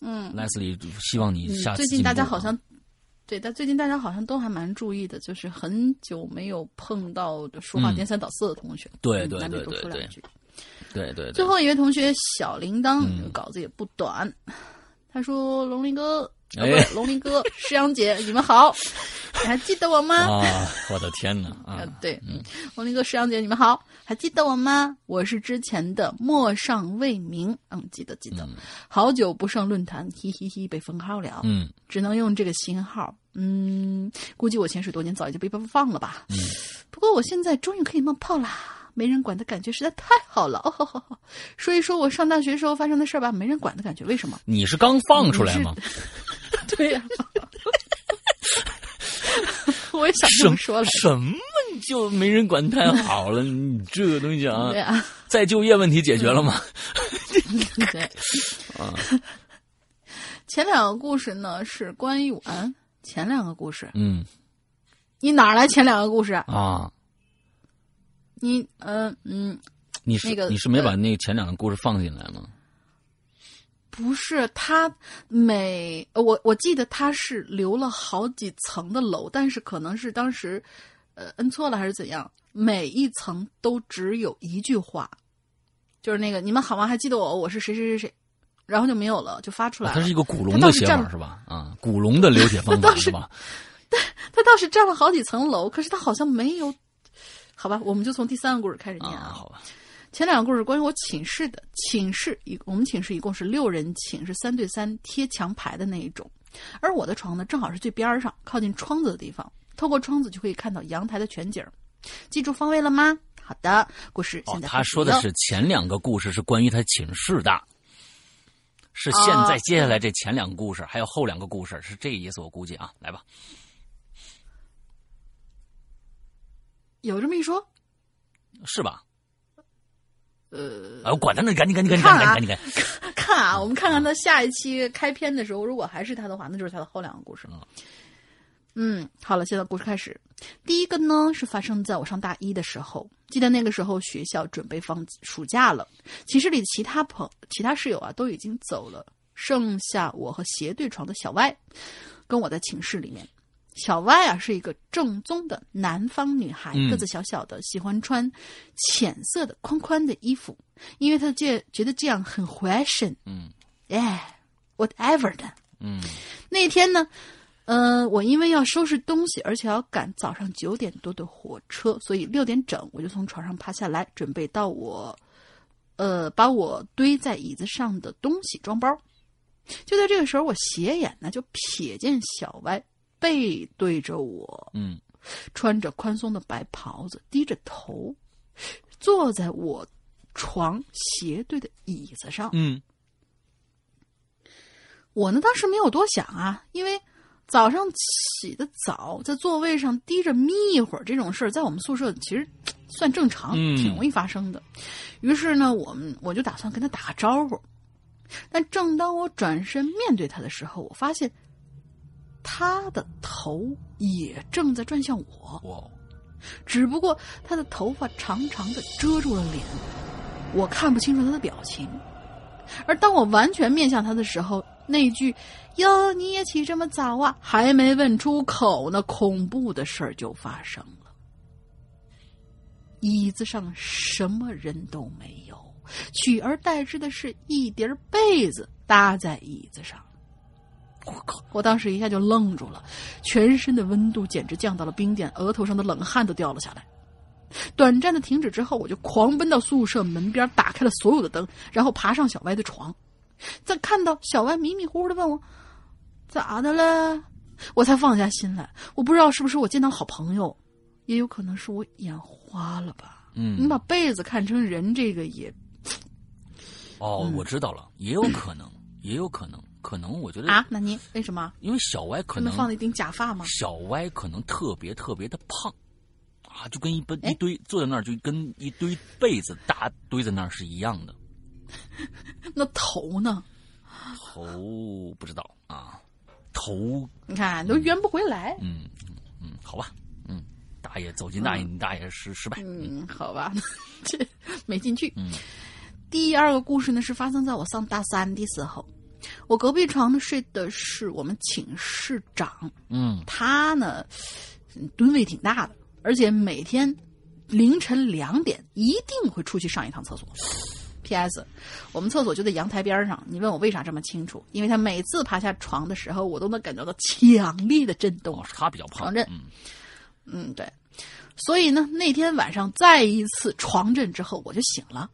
嗯，莱斯利，希望你下次。最近大家好像，对，但最近大家好像都还蛮注意的，就是很久没有碰到说话颠三倒四的同学。对对对对对。对对。最后一位同学小铃铛稿子也不短，他说：“龙鳞哥，哎，龙林哥，诗阳姐，你们好，你还记得我吗？”啊，我的天哪！啊，对，龙林哥，诗阳姐，你们好，还记得我吗？我是之前的陌上未名，嗯，记得记得，好久不上论坛，嘿嘿嘿，被封号了，嗯，只能用这个新号。嗯，估计我潜水多年，早已经被放了吧。嗯，不过我现在终于可以冒泡啦，没人管的感觉实在太好了。哦，说一说我上大学时候发生的事儿吧，没人管的感觉，为什么？你是刚放出来吗？对呀。我也想这么说了。什么就没人管太好了？你这个东西啊，对啊，再就业问题解决了吗？对啊。前两个故事呢是关于我。前两个故事，嗯，你哪来前两个故事啊？你，呃嗯，你是那个你是没把那个前两个故事放进来吗？不是，他每我我记得他是留了好几层的楼，但是可能是当时呃摁错了还是怎样，每一层都只有一句话，就是那个你们好吗？还记得我？我是谁谁谁谁。然后就没有了，就发出来了。它是一个古龙的写法是吧？啊，古龙的留解 方法是吧？对，他倒是占了好几层楼，可是他好像没有。好吧，我们就从第三个故事开始念啊。好吧。前两个故事关于我寝室的，寝室一我们寝室一共是六人寝，是三对三贴墙排的那一种。而我的床呢，正好是最边上，靠近窗子的地方，透过窗子就可以看到阳台的全景。记住方位了吗？好的，故事现在他说的是前两个故事是关于他寝室的。是现在接下来这前两个故事，还有后两个故事，是这个意思，我估计啊，来吧。有这么一说，是吧？呃，管他呢，赶紧赶紧赶紧赶紧赶紧赶紧 看啊！我们看看他下一期开篇的时候，如果还是他的话，那就是他的后两个故事了。嗯，好了，现在故事开始。第一个呢，是发生在我上大一的时候。记得那个时候学校准备放暑假了，寝室里其他朋、其他室友啊都已经走了，剩下我和斜对床的小歪，跟我在寝室里面。小歪啊是一个正宗的南方女孩，个子小小的，喜欢穿浅色的宽宽的衣服，因为她觉觉得这样很 fashion。嗯，哎，whatever 的。嗯，那天呢。呃，我因为要收拾东西，而且要赶早上九点多的火车，所以六点整我就从床上爬下来，准备到我，呃，把我堆在椅子上的东西装包。就在这个时候，我斜眼呢就瞥见小歪背对着我，嗯，穿着宽松的白袍子，低着头，坐在我床斜对的椅子上。嗯，我呢当时没有多想啊，因为。早上起的早，在座位上低着眯一会儿，这种事儿在我们宿舍其实算正常，挺容易发生的。于是呢，我们我就打算跟他打个招呼。但正当我转身面对他的时候，我发现他的头也正在转向我。只不过他的头发长长的遮住了脸，我看不清楚他的表情。而当我完全面向他的时候，那句“哟，你也起这么早啊”还没问出口呢，恐怖的事儿就发生了。椅子上什么人都没有，取而代之的是一叠被子搭在椅子上。我靠！我当时一下就愣住了，全身的温度简直降到了冰点，额头上的冷汗都掉了下来。短暂的停止之后，我就狂奔到宿舍门边，打开了所有的灯，然后爬上小歪的床。在看到小歪迷迷糊糊的问我：“咋的了？”我才放下心来。我不知道是不是我见到好朋友，也有可能是我眼花了吧。嗯，你把被子看成人，这个也……哦，我知道了，也有可能，也有可能，可能我觉得啊，那您为什么？因为小歪可能放了一顶假发吗？小歪可能特别特别的胖。啊，就跟一般一堆坐在那儿，就跟一堆被子大堆在那儿是一样的。那头呢？头不知道啊，头你看都圆不回来。嗯嗯，好吧，嗯，大爷走进大爷，你大爷失失败。嗯，好吧，这没进去。嗯，第二个故事呢是发生在我上大三的时候，我隔壁床呢睡的是我们寝室长。嗯，他呢吨位挺大的。而且每天凌晨两点一定会出去上一趟厕所。P.S. 我们厕所就在阳台边上。你问我为啥这么清楚？因为他每次爬下床的时候，我都能感觉到强烈的震动。是他比较胖。震。嗯，对。所以呢，那天晚上再一次床震之后，我就醒了，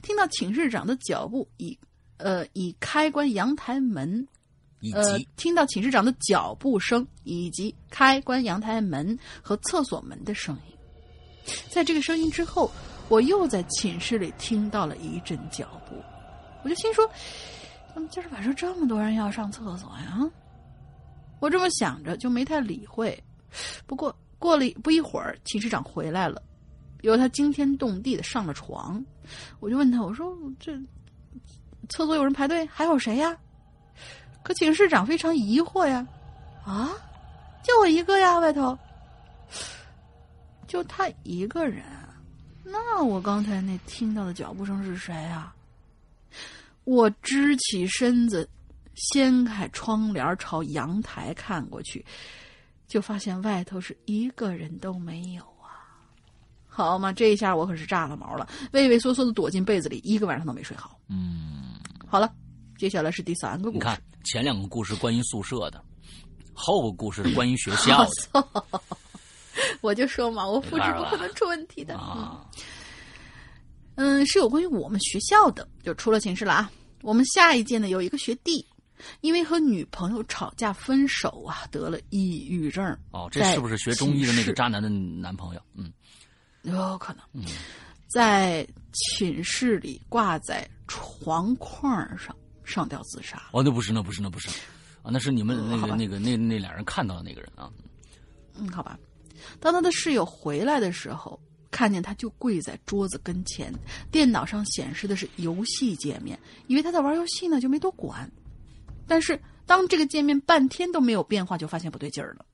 听到寝室长的脚步以呃以开关阳台门，呃听到寝室长的脚步声以及开关阳台门和厕所门的声音。在这个声音之后。我又在寝室里听到了一阵脚步，我就心说：“怎么今儿晚上这么多人要上厕所呀？”我这么想着，就没太理会。不过过了不一会儿，寝室长回来了，由他惊天动地的上了床。我就问他：“我说这厕所有人排队，还有谁呀？”可寝室长非常疑惑呀：“啊，就我一个呀，外头就他一个人。”那我刚才那听到的脚步声是谁啊？我支起身子，掀开窗帘朝阳台看过去，就发现外头是一个人都没有啊！好嘛，这一下我可是炸了毛了，畏畏缩缩的躲进被子里，一个晚上都没睡好。嗯，好了，接下来是第三个故事。你看，前两个故事关于宿舍的，后个故事是关于学校的。我就说嘛，我复制不可能出问题的。嗯，是有关于我们学校的，就出了寝室了啊。我们下一届呢有一个学弟，因为和女朋友吵架分手啊，得了抑郁症。哦，这是不是学中医的那个渣男的男朋友？嗯，有可能。嗯，在寝室里挂在床框上上吊自杀。哦，那不是，那不是，那不是啊，那是你们那个那个那那俩人看到的那个人啊。嗯，好吧。当他的室友回来的时候，看见他就跪在桌子跟前，电脑上显示的是游戏界面，以为他在玩游戏呢，就没多管。但是当这个界面半天都没有变化，就发现不对劲儿了，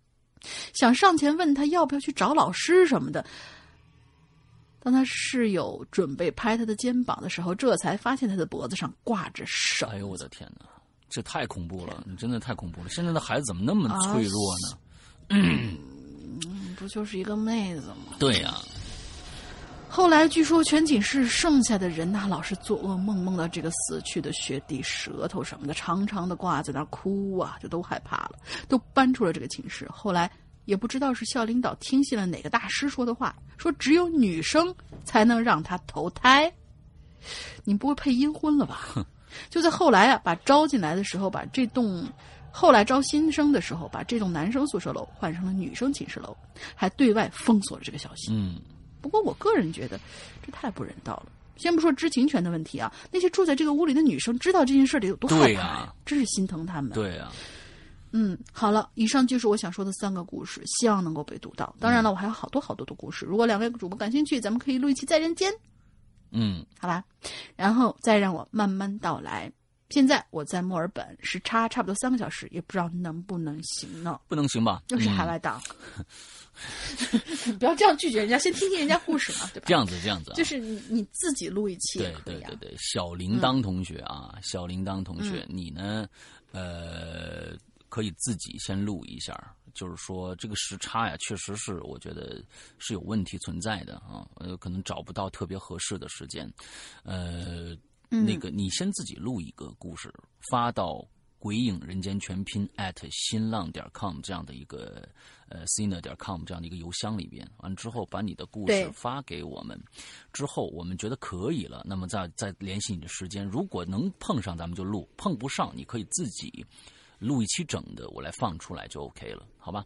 想上前问他要不要去找老师什么的。当他室友准备拍他的肩膀的时候，这才发现他的脖子上挂着绳。哎呦我的天哪，这太恐怖了！你真的太恐怖了！现在的孩子怎么那么脆弱呢？嗯，不就是一个妹子吗？对呀。后来据说全寝室剩下的人呐，老是做噩梦，梦到这个死去的学弟舌头什么的长长的挂在那哭啊，就都害怕了，都搬出了这个寝室。后来也不知道是校领导听信了哪个大师说的话，说只有女生才能让他投胎。你不会配阴婚了吧？就在后来啊，把招进来的时候，把这栋。后来招新生的时候，把这栋男生宿舍楼换成了女生寝室楼，还对外封锁了这个消息。嗯，不过我个人觉得这太不人道了。先不说知情权的问题啊，那些住在这个屋里的女生知道这件事得有多害怕，真是心疼他们。对呀，嗯，好了，以上就是我想说的三个故事，希望能够被读到。当然了，我还有好多好多的故事，如果两位主播感兴趣，咱们可以录一期在人间。嗯，好吧，然后再让我慢慢道来。现在我在墨尔本，时差差不多三个小时，也不知道能不能行呢？不能行吧？又是海外党，不要这样拒绝人家，先听听人家故事嘛，对吧？这样子，这样子，就是你你自己录一期，对对对对。小铃铛同学啊，小铃铛同学，你呢？呃，可以自己先录一下，就是说这个时差呀，确实是我觉得是有问题存在的啊，呃，可能找不到特别合适的时间，呃。那个，你先自己录一个故事，发到“鬼影人间全拼”@新浪点 com 这样的一个呃 c i n a 点 com 这样的一个邮箱里边。完之后，把你的故事发给我们，之后我们觉得可以了，那么再再联系你的时间。如果能碰上，咱们就录；碰不上，你可以自己录一期整的，我来放出来就 OK 了，好吧？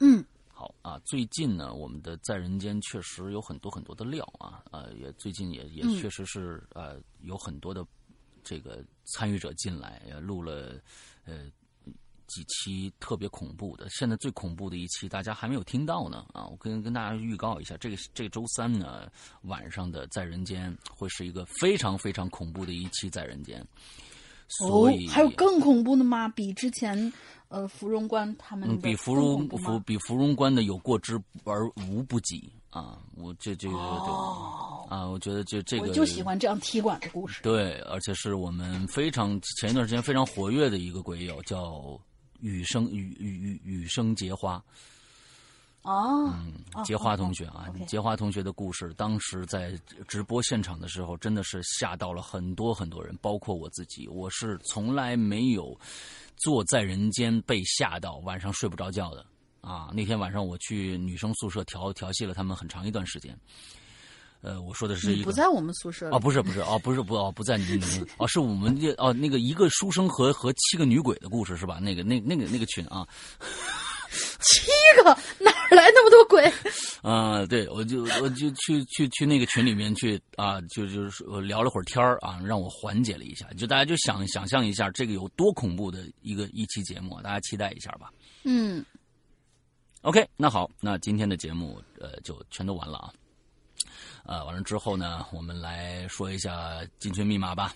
嗯。好啊，最近呢，我们的在人间确实有很多很多的料啊，呃，也最近也也确实是呃有很多的这个参与者进来，也录了呃几期特别恐怖的。现在最恐怖的一期大家还没有听到呢啊，我跟跟大家预告一下，这个这周三呢晚上的在人间会是一个非常非常恐怖的一期在人间。哦，还有更恐怖的吗？比之前。呃，芙蓉关他们比芙蓉芙比芙蓉关的有过之而无不及啊！我这这个啊，我觉得就这个我就喜欢这样踢馆的故事。对，而且是我们非常前一段时间非常活跃的一个鬼友，叫雨生雨雨雨雨生结花。哦，嗯，杰花同学啊，杰花同学的故事，当时在直播现场的时候，真的是吓到了很多很多人，包括我自己。我是从来没有坐在人间被吓到，晚上睡不着觉的啊。那天晚上我去女生宿舍调调戏了他们很长一段时间。呃，我说的是一个不在我们宿舍哦，不是不是哦，不是不哦不在你们哦，是我们这哦那个一个书生和和七个女鬼的故事是吧？那个那那个那个群啊。七个哪来那么多鬼？啊，对，我就我就去去去那个群里面去啊，就就是聊了会儿天儿啊，让我缓解了一下。就大家就想想象一下，这个有多恐怖的一个一期节目，大家期待一下吧。嗯，OK，那好，那今天的节目呃就全都完了啊。呃，完了之后呢，我们来说一下进群密码吧。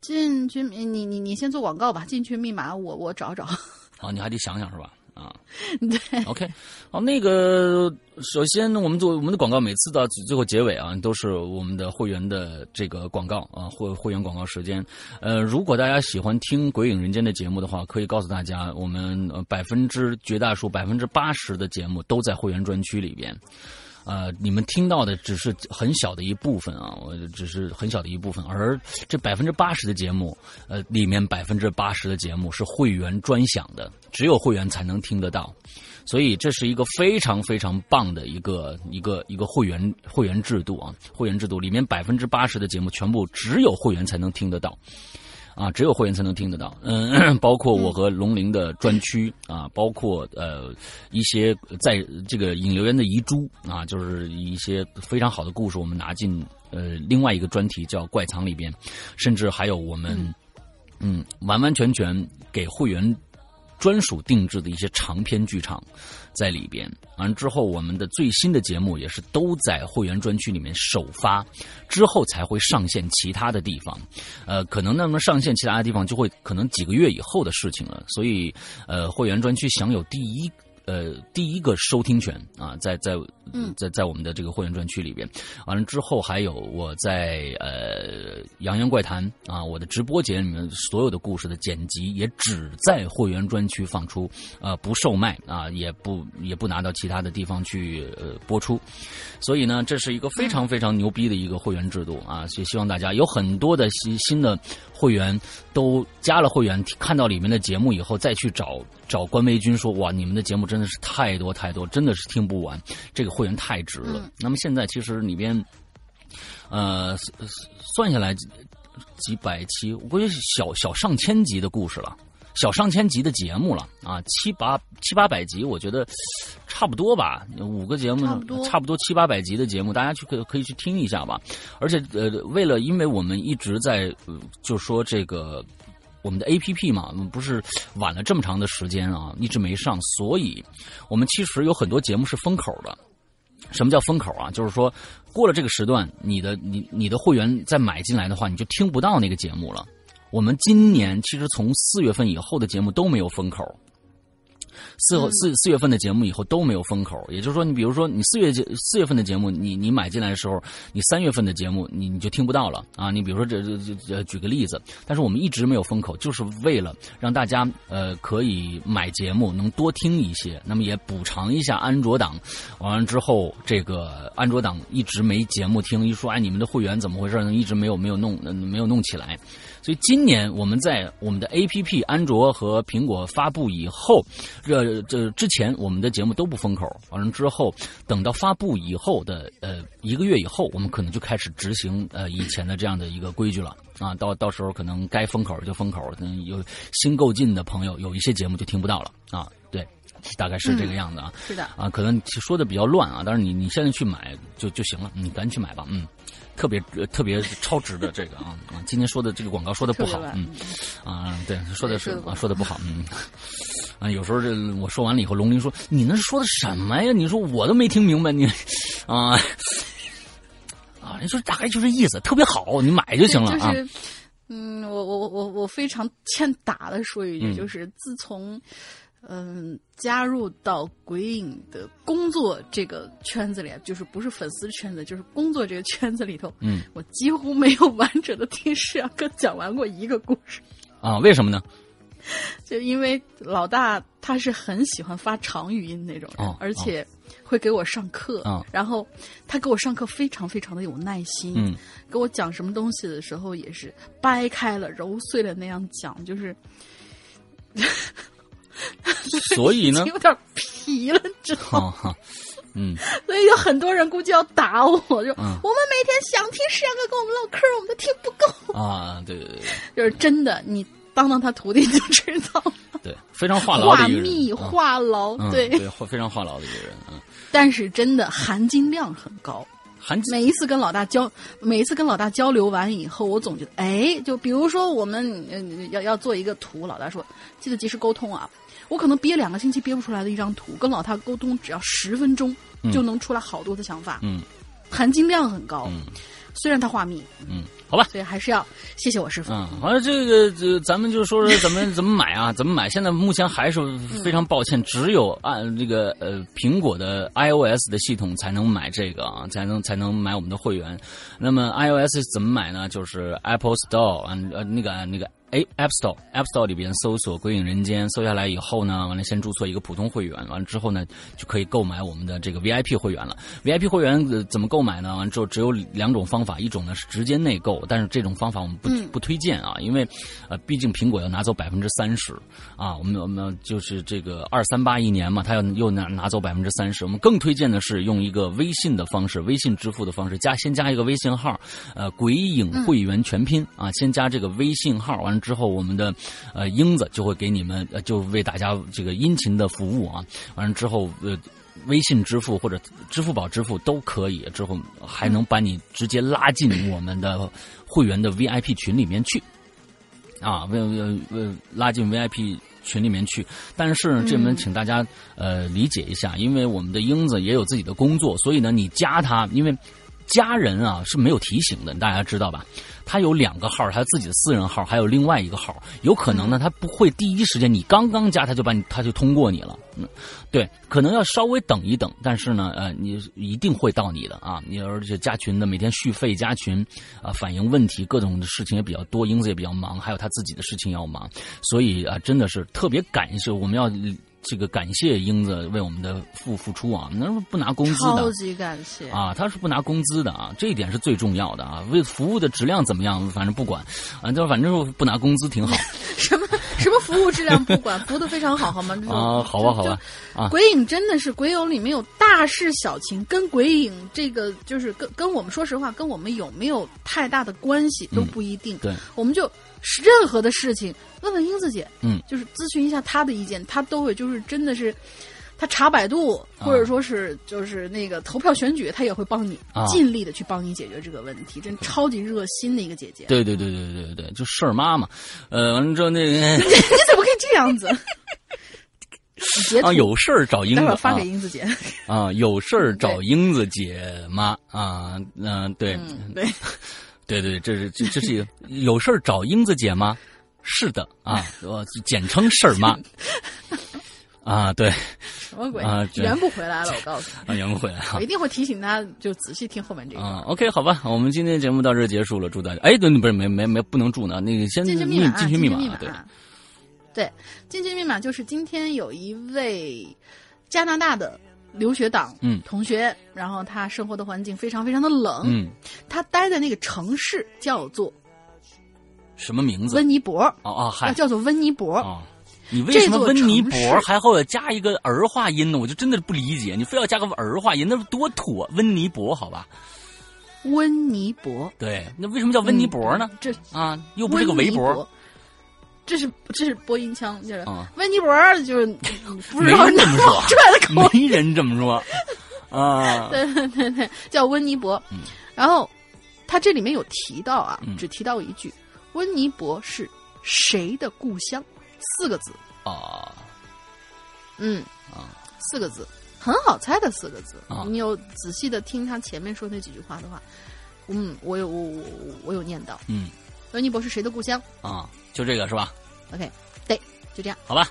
进群，你你你先做广告吧。进群密码，我我找找。好，你还得想想是吧？啊，对，OK，好，那个首先呢，我们做我们的广告，每次到最后结尾啊，都是我们的会员的这个广告啊，会会员广告时间。呃，如果大家喜欢听《鬼影人间》的节目的话，可以告诉大家，我们百分之绝大数百分之八十的节目都在会员专区里边。呃，你们听到的只是很小的一部分啊，我只是很小的一部分，而这百分之八十的节目，呃，里面百分之八十的节目是会员专享的，只有会员才能听得到，所以这是一个非常非常棒的一个一个一个会员会员制度啊，会员制度里面百分之八十的节目全部只有会员才能听得到。啊，只有会员才能听得到。嗯，包括我和龙鳞的专区啊，包括呃一些在这个引流员的遗珠啊，就是一些非常好的故事，我们拿进呃另外一个专题叫怪藏里边，甚至还有我们嗯完完全全给会员。专属定制的一些长篇剧场，在里边。完之后，我们的最新的节目也是都在会员专区里面首发，之后才会上线其他的地方。呃，可能那么上线其他的地方，就会可能几个月以后的事情了。所以，呃，会员专区享有第一。呃，第一个收听权啊，在在在在我们的这个会员专区里边，完了之后还有我在呃《洋洋怪谈》啊，我的直播间里面所有的故事的剪辑也只在会员专区放出，呃，不售卖啊，也不也不拿到其他的地方去呃播出，所以呢，这是一个非常非常牛逼的一个会员制度啊，所以希望大家有很多的新新的会员都加了会员，看到里面的节目以后再去找找官微君说哇，你们的节目。真的是太多太多，真的是听不完。这个会员太值了。那么现在其实里边，呃，算下来几百期，我估计小小上千集的故事了，小上千集的节目了啊，七八七八百集，我觉得差不多吧。五个节目差不多七八百集的节目，大家去可可以去听一下吧。而且呃，为了因为我们一直在就说这个。我们的 A P P 嘛，不是晚了这么长的时间啊，一直没上，所以我们其实有很多节目是封口的。什么叫封口啊？就是说过了这个时段，你的你你的会员再买进来的话，你就听不到那个节目了。我们今年其实从四月份以后的节目都没有封口。四四四月份的节目以后都没有封口，也就是说，你比如说你四月节四月份的节目，你你买进来的时候，你三月份的节目你你就听不到了啊！你比如说这这这举个例子，但是我们一直没有封口，就是为了让大家呃可以买节目能多听一些，那么也补偿一下安卓党。完了之后，这个安卓党一直没节目听，一说哎你们的会员怎么回事呢？一直没有没有弄没有弄起来。所以今年我们在我们的 A P P 安卓和苹果发布以后，这这之前我们的节目都不封口，完了之后等到发布以后的呃一个月以后，我们可能就开始执行呃以前的这样的一个规矩了。啊，到到时候可能该封口就封口，能有新购进的朋友有一些节目就听不到了啊，对，大概是这个样子啊，是的。啊，可能说的比较乱啊，但是你你现在去买就就行了，你赶紧去买吧，嗯。特别特别超值的这个啊啊！今天说的这个广告说的不好，嗯啊，对，说的是啊，说的不好，嗯啊，有时候这我说完了以后，龙鳞说：“你那说的什么呀？你说我都没听明白，你啊啊！你说大概就这意思，特别好，你买就行了啊。”嗯，我我我我非常欠打的说一句，就是自从。嗯，加入到鬼影的工作这个圈子里，就是不是粉丝圈子，就是工作这个圈子里头。嗯，我几乎没有完整的听世阳哥讲完过一个故事。啊？为什么呢？就因为老大他是很喜欢发长语音那种人，而且会给我上课，然后他给我上课非常非常的有耐心，嗯，给我讲什么东西的时候也是掰开了揉碎了那样讲，就是，所以呢，有点皮了，知道吗？嗯，所以有很多人估计要打我，就我们每天想听石阳哥跟我们唠嗑，我们都听不够啊！对对对，就是真的，你当当他徒弟就知道了。对，非常话痨的一个人，话密话痨，对对，非常话痨的一个人。嗯，但是真的含金量很高。含每一次跟老大交，每一次跟老大交流完以后，我总觉得，哎，就比如说我们要要做一个图，老大说记得及时沟通啊。我可能憋两个星期憋不出来的一张图，跟老大沟通只要十分钟就能出来好多的想法，嗯，含金量很高，嗯，虽然他话密，嗯，好吧，所以还是要谢谢我师傅。嗯，完了这个这咱们就说说怎么 怎么买啊？怎么买？现在目前还是非常抱歉，只有按这个呃苹果的 iOS 的系统才能买这个啊，才能才能买我们的会员。那么 iOS 怎么买呢？就是 Apple Store 啊呃那个那个。哎，App Store，App Store 里边搜索“鬼影人间”，搜下来以后呢，完了先注册一个普通会员，完了之后呢，就可以购买我们的这个 VIP 会员了。VIP 会员怎么购买呢？完之后只有两种方法，一种呢是直接内购，但是这种方法我们不不推荐啊，因为呃，毕竟苹果要拿走百分之三十啊，我们我们就是这个二三八一年嘛，他要又拿拿走百分之三十。我们更推荐的是用一个微信的方式，微信支付的方式，加先加一个微信号，呃，鬼影会员全拼啊，先加这个微信号，完了。之后，我们的呃英子就会给你们，呃，就为大家这个殷勤的服务啊。完了之后，呃，微信支付或者支付宝支付都可以。之后还能把你直接拉进我们的会员的 VIP 群里面去啊，为为为拉进 VIP 群里面去。但是这门请大家呃理解一下，因为我们的英子也有自己的工作，所以呢，你加他，因为家人啊是没有提醒的，大家知道吧？他有两个号，他自己的私人号，还有另外一个号。有可能呢，他不会第一时间你刚刚加他就把你他就通过你了。嗯，对，可能要稍微等一等，但是呢，呃，你一定会到你的啊。你而且加群的每天续费加群啊，反映问题各种的事情也比较多，英子也比较忙，还有他自己的事情要忙，所以啊，真的是特别感谢我们要。这个感谢英子为我们的付付出啊，那是不拿工资的，超级感谢啊，他是不拿工资的啊，这一点是最重要的啊。为服务的质量怎么样，反正不管，啊，就反正不拿工资挺好。什么什么服务质量不管，服务的非常好，好吗？啊，好吧，好吧。啊，鬼影真的是鬼友里面有大事小情，跟鬼影这个就是跟跟我们说实话，跟我们有没有太大的关系都不一定。对，我们就。是任何的事情，问问英子姐，嗯，就是咨询一下她的意见，她都会就是真的是，她查百度或者说是就是那个投票选举，她也会帮你尽力的去帮你解决这个问题，真超级热心的一个姐姐。对对对对对对，就事儿妈嘛，呃，完了之后那个 你怎么可以这样子？啊，有事儿找英子，发给英子姐。啊，有事儿 找英子姐妈啊，嗯，对对。对对，这是这这是有事儿找英子姐吗？是的啊，我简称事儿妈。啊，对，什么鬼啊？圆不回来了，我告诉你，啊，圆不回来了。我一定会提醒他，就仔细听后面这个。啊，OK，好吧，我们今天节目到这结束了，祝大家。哎，对，不是没没没不能祝呢，那个先进去密码，进群密码，对，对，进去密码就是今天有一位加拿大的。留学党，嗯，同学，然后他生活的环境非常非常的冷，嗯，他待的那个城市叫做什么名字？温尼伯，哦哦，还叫做温尼伯。哦，你为什么温尼伯还会加一个儿化音呢？我就真的不理解，你非要加个儿化音，那是多土啊！温尼伯，好吧？温尼伯，对，那为什么叫温尼伯呢？这啊，又不是个围脖。这是这是播音腔，就是温尼伯，就是不是人这么说，出来的口音，没人这么说啊。对对对对，叫温尼伯。然后他这里面有提到啊，只提到一句：温尼伯是谁的故乡？四个字啊。嗯啊，四个字，很好猜的四个字。你有仔细的听他前面说那几句话的话，嗯，我有我我我有念到。嗯，温尼伯是谁的故乡？啊。就这个是吧？OK，对，就这样，好吧。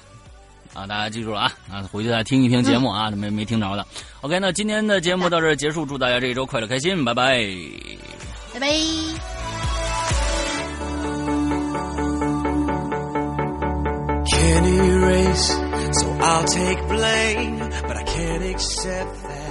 啊，大家记住了啊，啊，回去再听一听节目啊，没没听着的。OK，那今天的节目到这儿结束，祝大家这一周快乐开心，拜拜，拜拜。can't erase, so I'll take blame. But I can't accept that